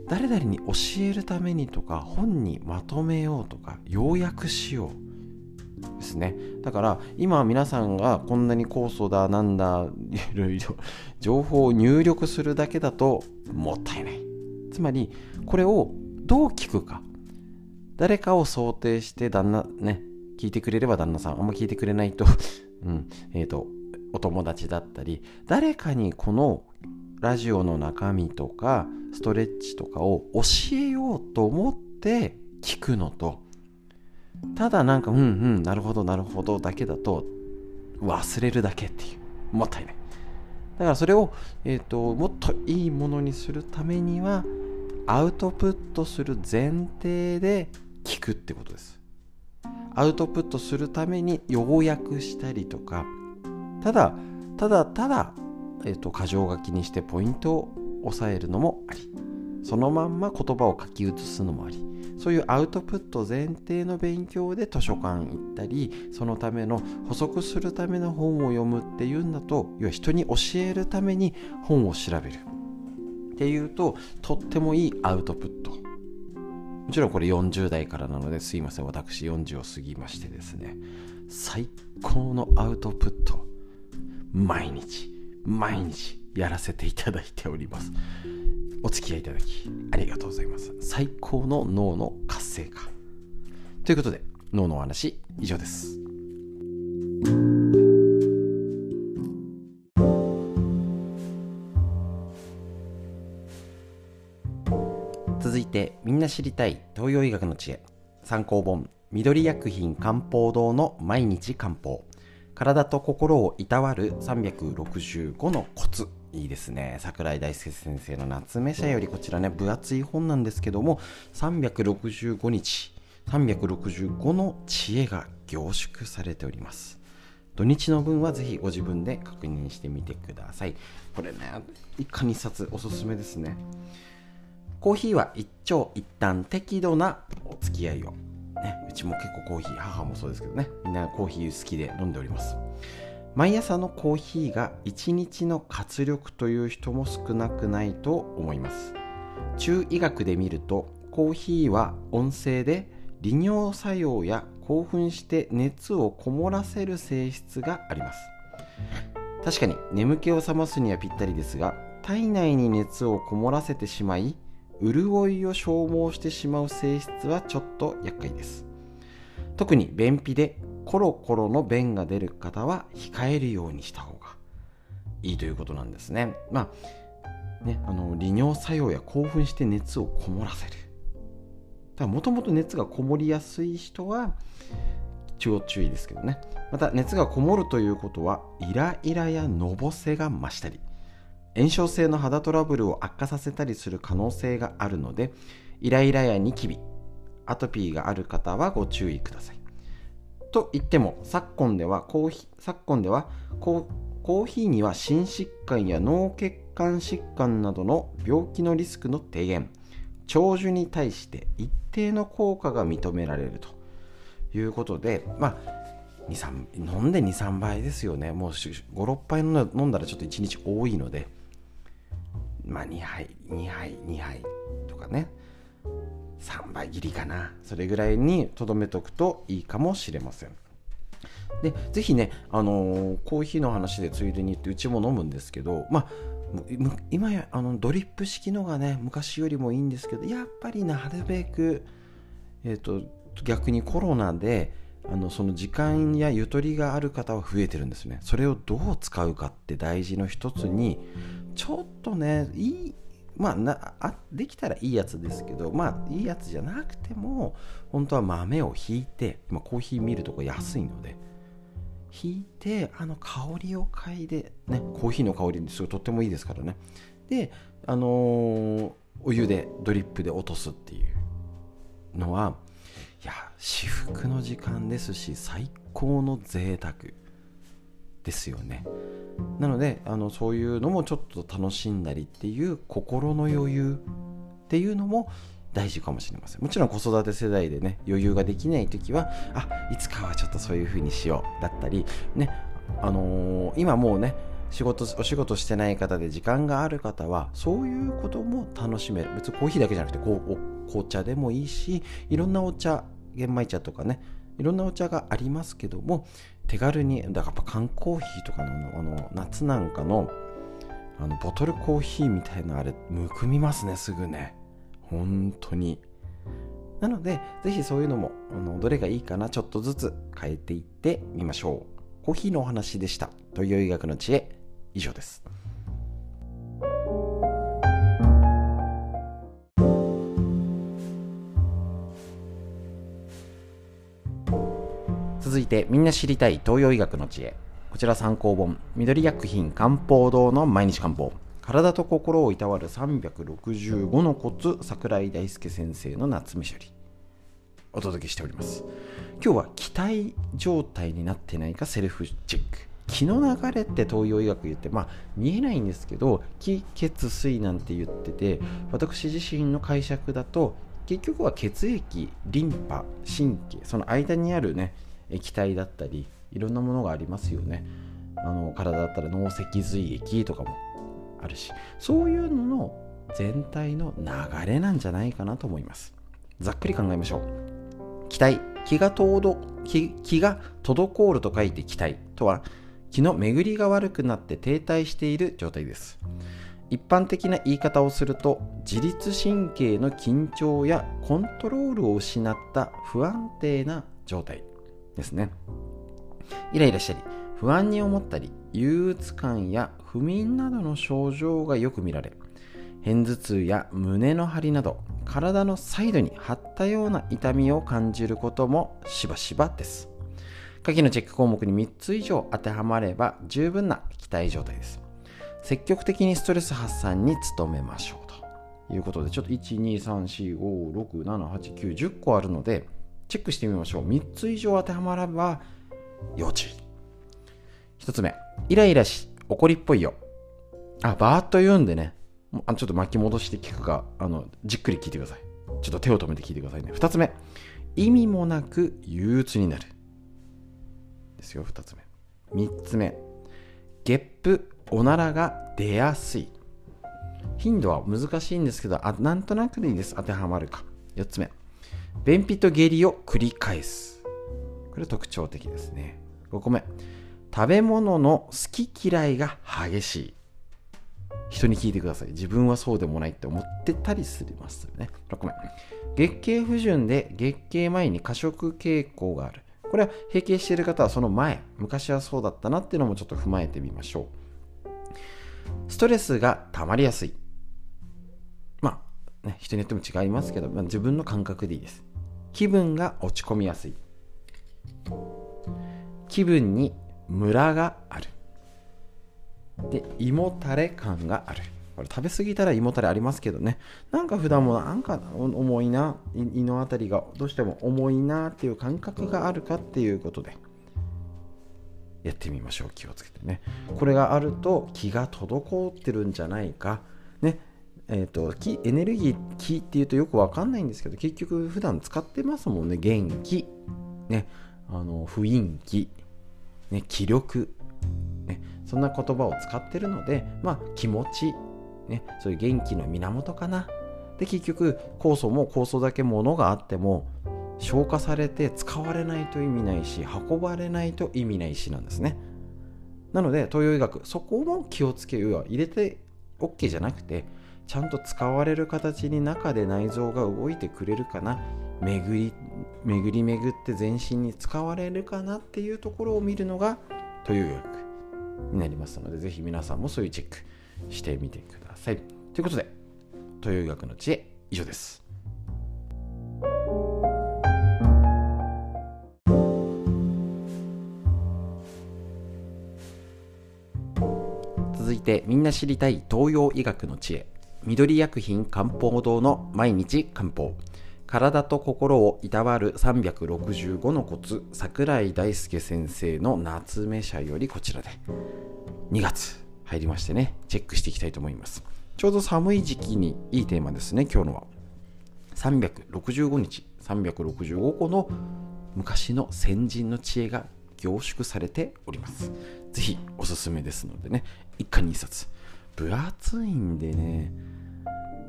誰々に教えるためにとか本にまとめようとか要約しようですね。だから今皆さんがこんなに酵素だなんだいろいろ情報を入力するだけだともったいない。つまりこれをどう聞くか。誰かを想定して旦那ね聞いてくれれば旦那さんあんま聞いてくれないと うんえっ、ー、とお友達だったり誰かにこのラジオの中身とかストレッチとかを教えようと思って聞くのと。ただなんかうんうんなるほどなるほどだけだと忘れるだけっていうもったいない。だからそれを、えーともっといいものにするためにはアウトプットする前提で聞くってことです。アウトプットするために要約したりとかただただただ、えーと、箇条書きにしてポイントを押さえるのもありそのまんま言葉を書き写すのもありそういうアウトプット前提の勉強で図書館行ったりそのための補足するための本を読むっていうんだと要は人に教えるために本を調べる。っていうととってもいいアウトプット。もちろんこれ40代からなのですいません私40を過ぎましてですね最高のアウトプット毎日毎日やらせていただいております。お付き合いいただきありがとうございます。最高の脳の活性化。ということで脳のお話以上です。な知りたい東洋医学の知恵。参考本。緑薬品漢方堂の毎日漢方。体と心をいたわる365のコツ。いいですね。桜井大輔先生の夏目社よりこちらね分厚い本なんですけども365日365の知恵が凝縮されております。土日の分はぜひご自分で確認してみてください。これね一家に冊おすすめですね。コーヒーは一長一短適度なお付き合いを。ね、うちも結構コーヒー、母もそうですけどね、みんなコーヒー好きで飲んでおります。毎朝のコーヒーが一日の活力という人も少なくないと思います。中医学で見ると、コーヒーは温性で利尿作用や興奮して熱をこもらせる性質があります確かに眠気を覚ますにはぴったりですが体内に熱をこもらせてしまい潤いを消耗してしまう性質はちょっと厄介です。特に便秘でコロコロの便が出る方は控えるようにした方がいいということなんですね。まあねあの利尿作用や興奮して熱をこもらせる。もともと熱がこもりやすい人は要注意ですけどね。また熱がこもるということはイライラやのぼせが増したり炎症性の肌トラブルを悪化させたりする可能性があるのでイライラやニキビアトピーがある方はご注意ください。と言っても昨今ではコーヒー昨今ではコーヒーには心疾患や脳血管疾患などの病気のリスクの低減長寿に対して一定の効果が認められるということでまあ飲んで23杯ですよね。もう56杯飲んだらちょっと1日多いので。まあ2杯2杯2杯とかね。3杯切りかな。それぐらいにとどめておくといいかもしれません。でぜひね、あのー、コーヒーの話でついでに言ってうちも飲むんですけどまあ今やあのドリップ式のがね昔よりもいいんですけどやっぱりなるべく、えーと、逆にコロナであのその時間やゆとりがある方は増えてるんですね。それをどう使うかって大事の一つにちょっとねいいまあなあできたらいいやつですけどまあいいやつじゃなくても本当は豆をひいて今コーヒー見るとこ安いので引いてあの香りを嗅いでねコーヒーの香りにすごいとってもいいですからね。であのー、お湯でドリップで落とすっていうのはいや至福の時間ですし最高の贅沢。ですよね。なのであのそういうのもちょっと楽しんだりっていう心の余裕っていうのも大事かもしれません。もちろん子育て世代でね余裕ができない時はあいつかはちょっとそういう風にしようだったりねあのー、今もうね仕事お仕事してない方で時間がある方はそういうことも楽しめる。別にコーヒーだけじゃなくてこう紅茶でもいいしいろんなお茶玄米茶とかねいろんなお茶がありますけども手軽にだからやっぱ缶コーヒーとかのあの夏なんかのあのボトルコーヒーみたいなあれむくみますねすぐね。本当に。なので是非そういうのもあのどれがいいかなちょっとずつ変えていってみましょう。コーヒーのお話でした。東洋医学の知恵。以上です。続いてみんな知りたい東洋医学の知恵。こちら参考本。緑薬品漢方堂の毎日漢方。体と心をいたわる365のコツ桜井大輔先生の夏目処理。お届けしております。今日は気体状態になってないかセルフチェック。気の流れって東洋医学言ってまあ見えないんですけど気血水なんて言ってて私自身の解釈だと結局は血液リンパ神経その間にあるね液体だったりいろんなものがありますよね。あの体だったら脳脊髄液とかもあるしそういうのの全体の流れなんじゃないかなと思います。ざっくり考えましょう。気体。気が気気が滞ると書いて気体とは気の巡りが悪くなって停滞している状態です。一般的な言い方をすると自律神経の緊張やコントロールを失った不安定な状態。ですね。イライラしたり不安に思ったり憂鬱感や不眠などの症状がよく見られ片頭痛や胸の張りなど体のサイドに張ったような痛みを感じることもしばしばです。下記のチェック項目に3つ以上当てはまれば十分な期待状態です。積極的にストレス発散に努めましょうということでちょっと12345678910個あるのでチェックしてみましょう。3つ以上当てはまれば要注意。1つ目。イライラし怒りっぽいよ。あバーッと言うんでね。あちょっと巻き戻して聞くかあのじっくり聞いてください。ちょっと手を止めて聞いてくださいね。2つ目。意味もなく憂鬱になる。ですよ2つ目。3つ目。ゲップおならが出やすい。頻度は難しいんですけどあなんとなくでいいです。当てはまるか。4つ目。便秘と下痢を繰り返す。これ特徴的ですね。5個目食べ物の好き嫌いが激しい。人に聞いてください。自分はそうでもないって思ってたりすりますよね。6個目月経不順で月経前に過食傾向がある。これは閉経している方はその前。昔はそうだったなっていうのもちょっと踏まえてみましょう。ストレスが溜まりやすい。ね人によっても違いますけど、まあ、自分の感覚でいいです。気分が落ち込みやすい。気分にムラがある。で胃もたれ感がある。これ食べ過ぎたら胃もたれありますけどね。なんか普段もなんか重いな胃のあたりがどうしても重いなっていう感覚があるかっていうことでやってみましょう。気をつけてね。これがあると気が滞ってるんじゃないか。えーと、気エネルギー気っていうとよくわかんないんですけど結局普段使ってますもんね元気、ね、あの雰囲気、ね、気力。ね。そんな言葉を使ってるので、まあ、気持ち、ね、そういう元気の源かな。で、結局、酵素も酵素だけものがあっても、消化されて使われないと意味ないし、運ばれないと意味ないしなんですね。なので、東洋医学、そこも気をつけよう入れて OK じゃなくて、ちゃんと使われる形に中で内臓が動いてくれるかな巡り巡り巡って全身に使われるかなっていうところを見るのが東洋医学になりますので、ぜひ皆さんもそういうチェックしてみてください。ということで、東洋医学の知恵、以上です。続いて、みんな知りたい東洋医学の知恵、緑薬品漢方堂の毎日漢方。体と心をいたわる365のコツ桜井大輔先生の夏目社よりこちらで。2月入りましてねチェックしていきたいと思います。ちょうど寒い時期にいいテーマですね今日のは。365日365個の昔の先人の知恵が凝縮されております。ぜひおすすめですのでね一家に一冊分厚いんでね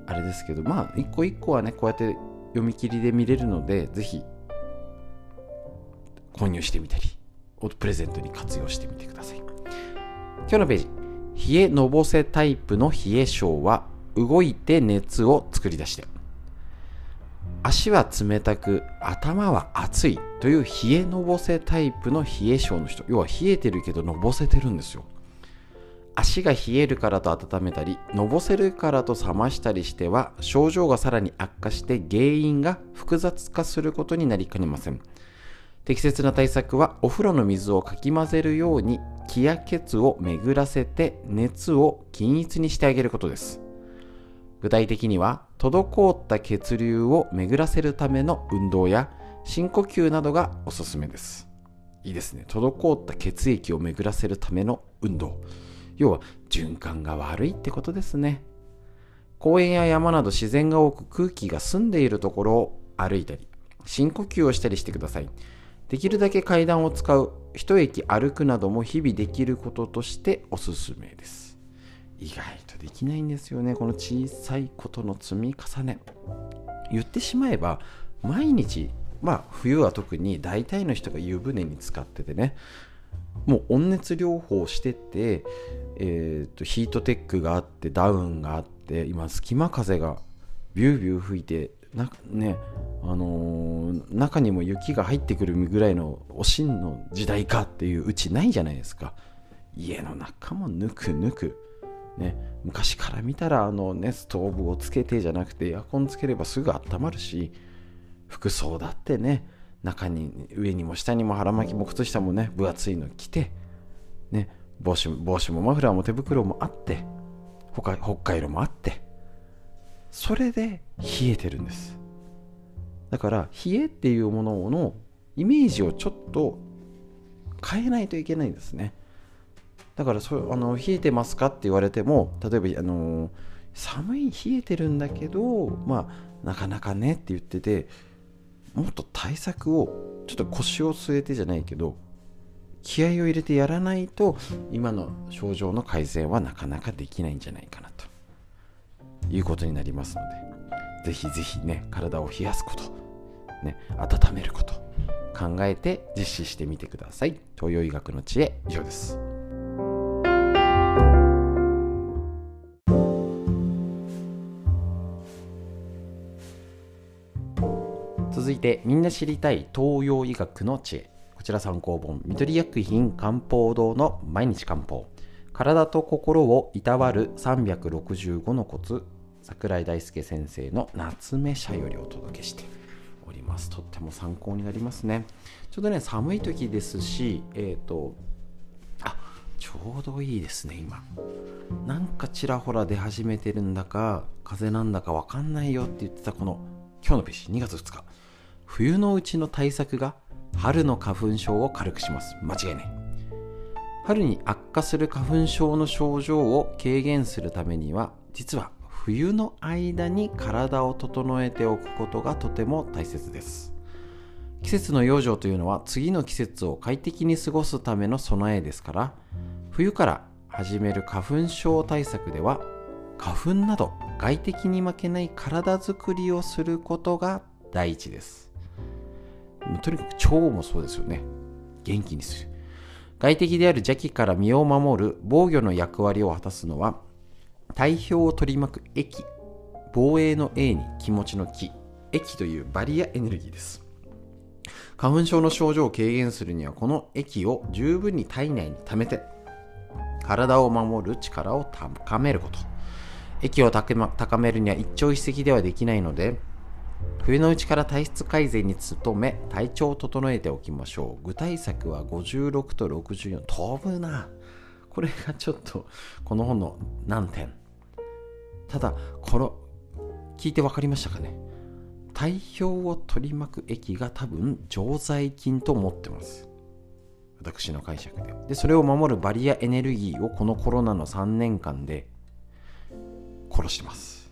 あれですけどまあ一個一個はねこうやって読み切りで見れるので、ぜひ購入してみたり、プレゼントに活用してみてください。今日のページ、冷えのぼせタイプの冷え性は動いて熱を作り出して、足は冷たく頭は熱いという冷えのぼせタイプの冷え性の人、要は冷えてるけどのぼせてるんですよ。足が冷えるからと温めたり、のぼせるからと冷ましたりしては、症状がさらに悪化して原因が複雑化することになりかねません。適切な対策は、お風呂の水をかき混ぜるように、気や血を巡らせて熱を均一にしてあげることです。具体的には、滞った血流を巡らせるための運動や、深呼吸などがおすすめです。いいですね。滞った血液を巡らせるための運動。要は循環が悪いってことですね。公園や山など自然が多く空気が澄んでいるところを歩いたり深呼吸をしたりしてください。できるだけ階段を使う一駅歩くなども日々できることとしておすすめです。意外とできないんですよね。この小さいことの積み重ね。言ってしまえば毎日まあ冬は特に大体の人が湯船に浸かっててね。もう温熱療法してて、えーと、ヒートテックがあってダウンがあって今隙間風がビュービュー吹いてなねあのー、中にも雪が入ってくるぐらいのおしんの時代かっていううちないじゃないですか。家の中もぬくぬく。ね、昔から見たらあの、ね、ストーブをつけてじゃなくてエアコンつければすぐ温まるし服装だってね中に上にも下にも腹巻きも靴下もね分厚いの着て、ね、帽子帽子もマフラーも手袋もあって北海道もあってそれで冷えてるんです。だから冷えっていうもののイメージをちょっと変えないといけないんですね。だからそあの冷えてますかって言われても例えばあの寒い冷えてるんだけどまあなかなかねって言っててもっと対策をちょっと腰を据えてじゃないけど気合を入れてやらないと今の症状の改善はなかなかできないんじゃないかなと。いうことになりますのでぜひぜひね体を冷やすこと、ね、温めること考えて実施してみてください。東洋医学の知恵以上です。続いてみんな知りたい東洋医学の知恵。こちら参考本。緑薬品漢方堂の毎日漢方。体と心をいたわる365のコツ。桜井大輔先生の夏目社よりお届けしております。とっても参考になりますね。ちょうどね寒い時ですしえっ、ー、とあちょうどいいですね今。なんかちらほら出始めてるんだか風邪なんだかわかんないよって言ってたこの今日のページ2月2日。冬のうちの対策が春の花粉症を軽くします。間違いない。春に悪化する花粉症の症状を軽減するためには実は冬の間に体を整えておくことがとても大切です。季節の養生というのは次の季節を快適に過ごすための備えですから冬から始める花粉症対策では花粉など外敵に負けない体づくりをすることが第一です。とにかく腸もそうですよね。元気にする。外敵である邪気から身を守る防御の役割を果たすのは体表を取り巻く液防衛の A に気持ちの気液というバリアエネルギーです。花粉症の症状を軽減するにはこの液を十分に体内に溜めて体を守る力を高めること。液を高めるには一朝一夕ではできないので冬のうちから体質改善に努め体調を整えておきましょう。具体策は56と64飛ぶな。これがちょっとこの本の難点。ただこの聞いて分かりましたかね？体表を取り巻く液が多分常在菌と思ってます。私の解釈で。でそれを守るバリアエネルギーをこのコロナの3年間で殺してます。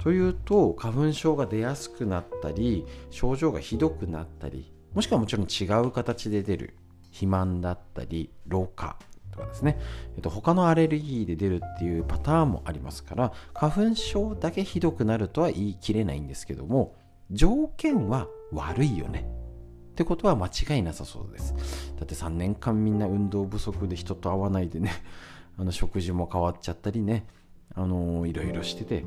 というと花粉症が出やすくなったり症状がひどくなったりもしくはもちろん違う形で出る肥満だったり老化とかですね、えっと、他のアレルギーで出るっていうパターンもありますから花粉症だけひどくなるとは言い切れないんですけども条件は悪いよね。ってことは間違いなさそうです。だって3年間みんな運動不足で人と会わないでねあの食事も変わっちゃったりねあのいろいろしてて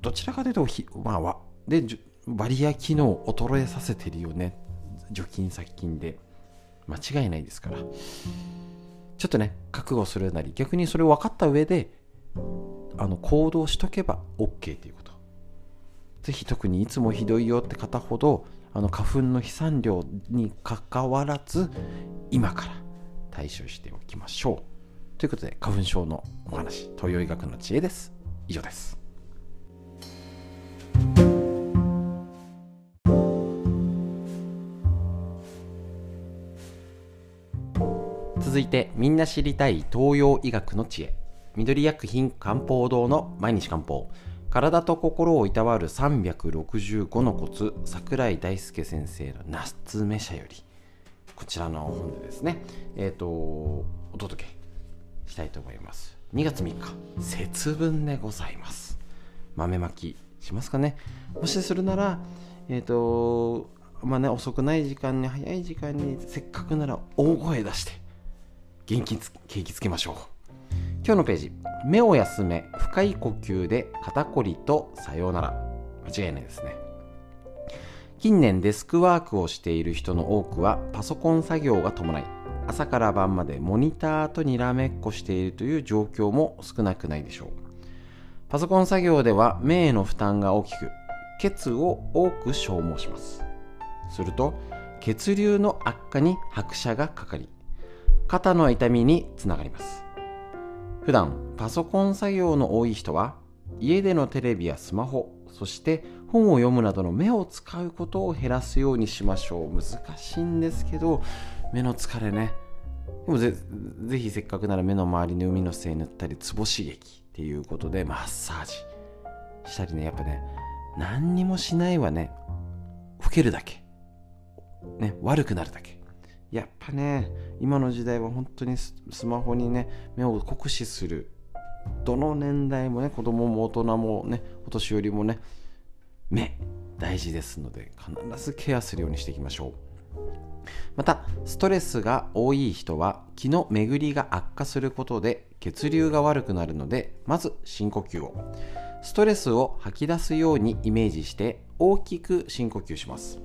どちらかというとひまあでバリア機能を衰えさせてるよね。除菌殺菌で。間違いないですから。ちょっとね覚悟するなり逆にそれを分かった上であの行動しとけば OK ということ。ぜひ特にいつもひどいよって方ほどあの花粉の飛散量にかかわらず今から対処しておきましょう。ということで花粉症のお話東洋医学の知恵です。以上です。続いてみんな知りたい東洋医学の知恵。緑薬品漢方堂の毎日漢方。体と心をいたわる365のコツ桜井大輔先生の夏目社より。こちらの本でですねえっ、ー、とお届けしたいと思います。2月3日節分でございます。豆まき。しますかね。もしするならえっ、ー、とまあね遅くない時間に早い時間にせっかくなら大声出して元気つ景気つけましょう。今日のページ。目を休め深い呼吸で肩こりとさようなら。間違いないですね。近年デスクワークをしている人の多くはパソコン作業が伴い朝から晩までモニターとにらめっこしているという状況も少なくないでしょう。パソコン作業では目への負担が大きく血を多く消耗します。すると血流の悪化に拍車がかかり肩の痛みにつながります。普段パソコン作業の多い人は家でのテレビやスマホそして本を読むなどの目を使うことを減らすようにしましょう。難しいんですけど目の疲れね。でもぜぜひせっかくなら目の周りに海の精塗ったりツボ刺激。っていうことでマッサージしたりねやっぱね何にもしないはね老けるだけね悪くなるだけ。やっぱね今の時代は本当にスマホにね目を酷使するどの年代もね子供も大人もねお年寄りもね目大事ですので必ずケアするようにしていきましょう。またストレスが多い人は気の巡りが悪化することで血流が悪くなるのでまず深呼吸を。ストレスを吐き出すようにイメージして大きく深呼吸します。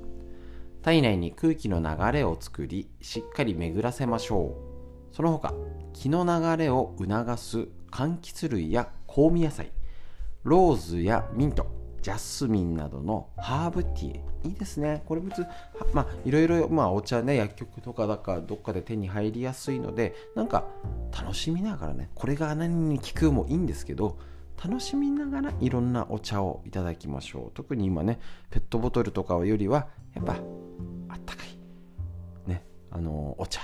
体内に空気の流れを作りしっかり巡らせましょう。その他気の流れを促す柑橘類や香味野菜ローズやミントジャスミンなどのハーブティー。いいですね。これ別まあいろいろまあお茶ね薬局とかだかどっかで手に入りやすいのでなんか楽しみながらねこれが何に効くもいいんですけど楽しみながらいろんなお茶をいただきましょう。特に今ねペットボトルとかよりはやっぱあったかいねあのお茶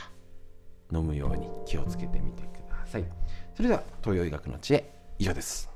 飲むように気をつけてみてください。それでは東洋医学の知恵以上です。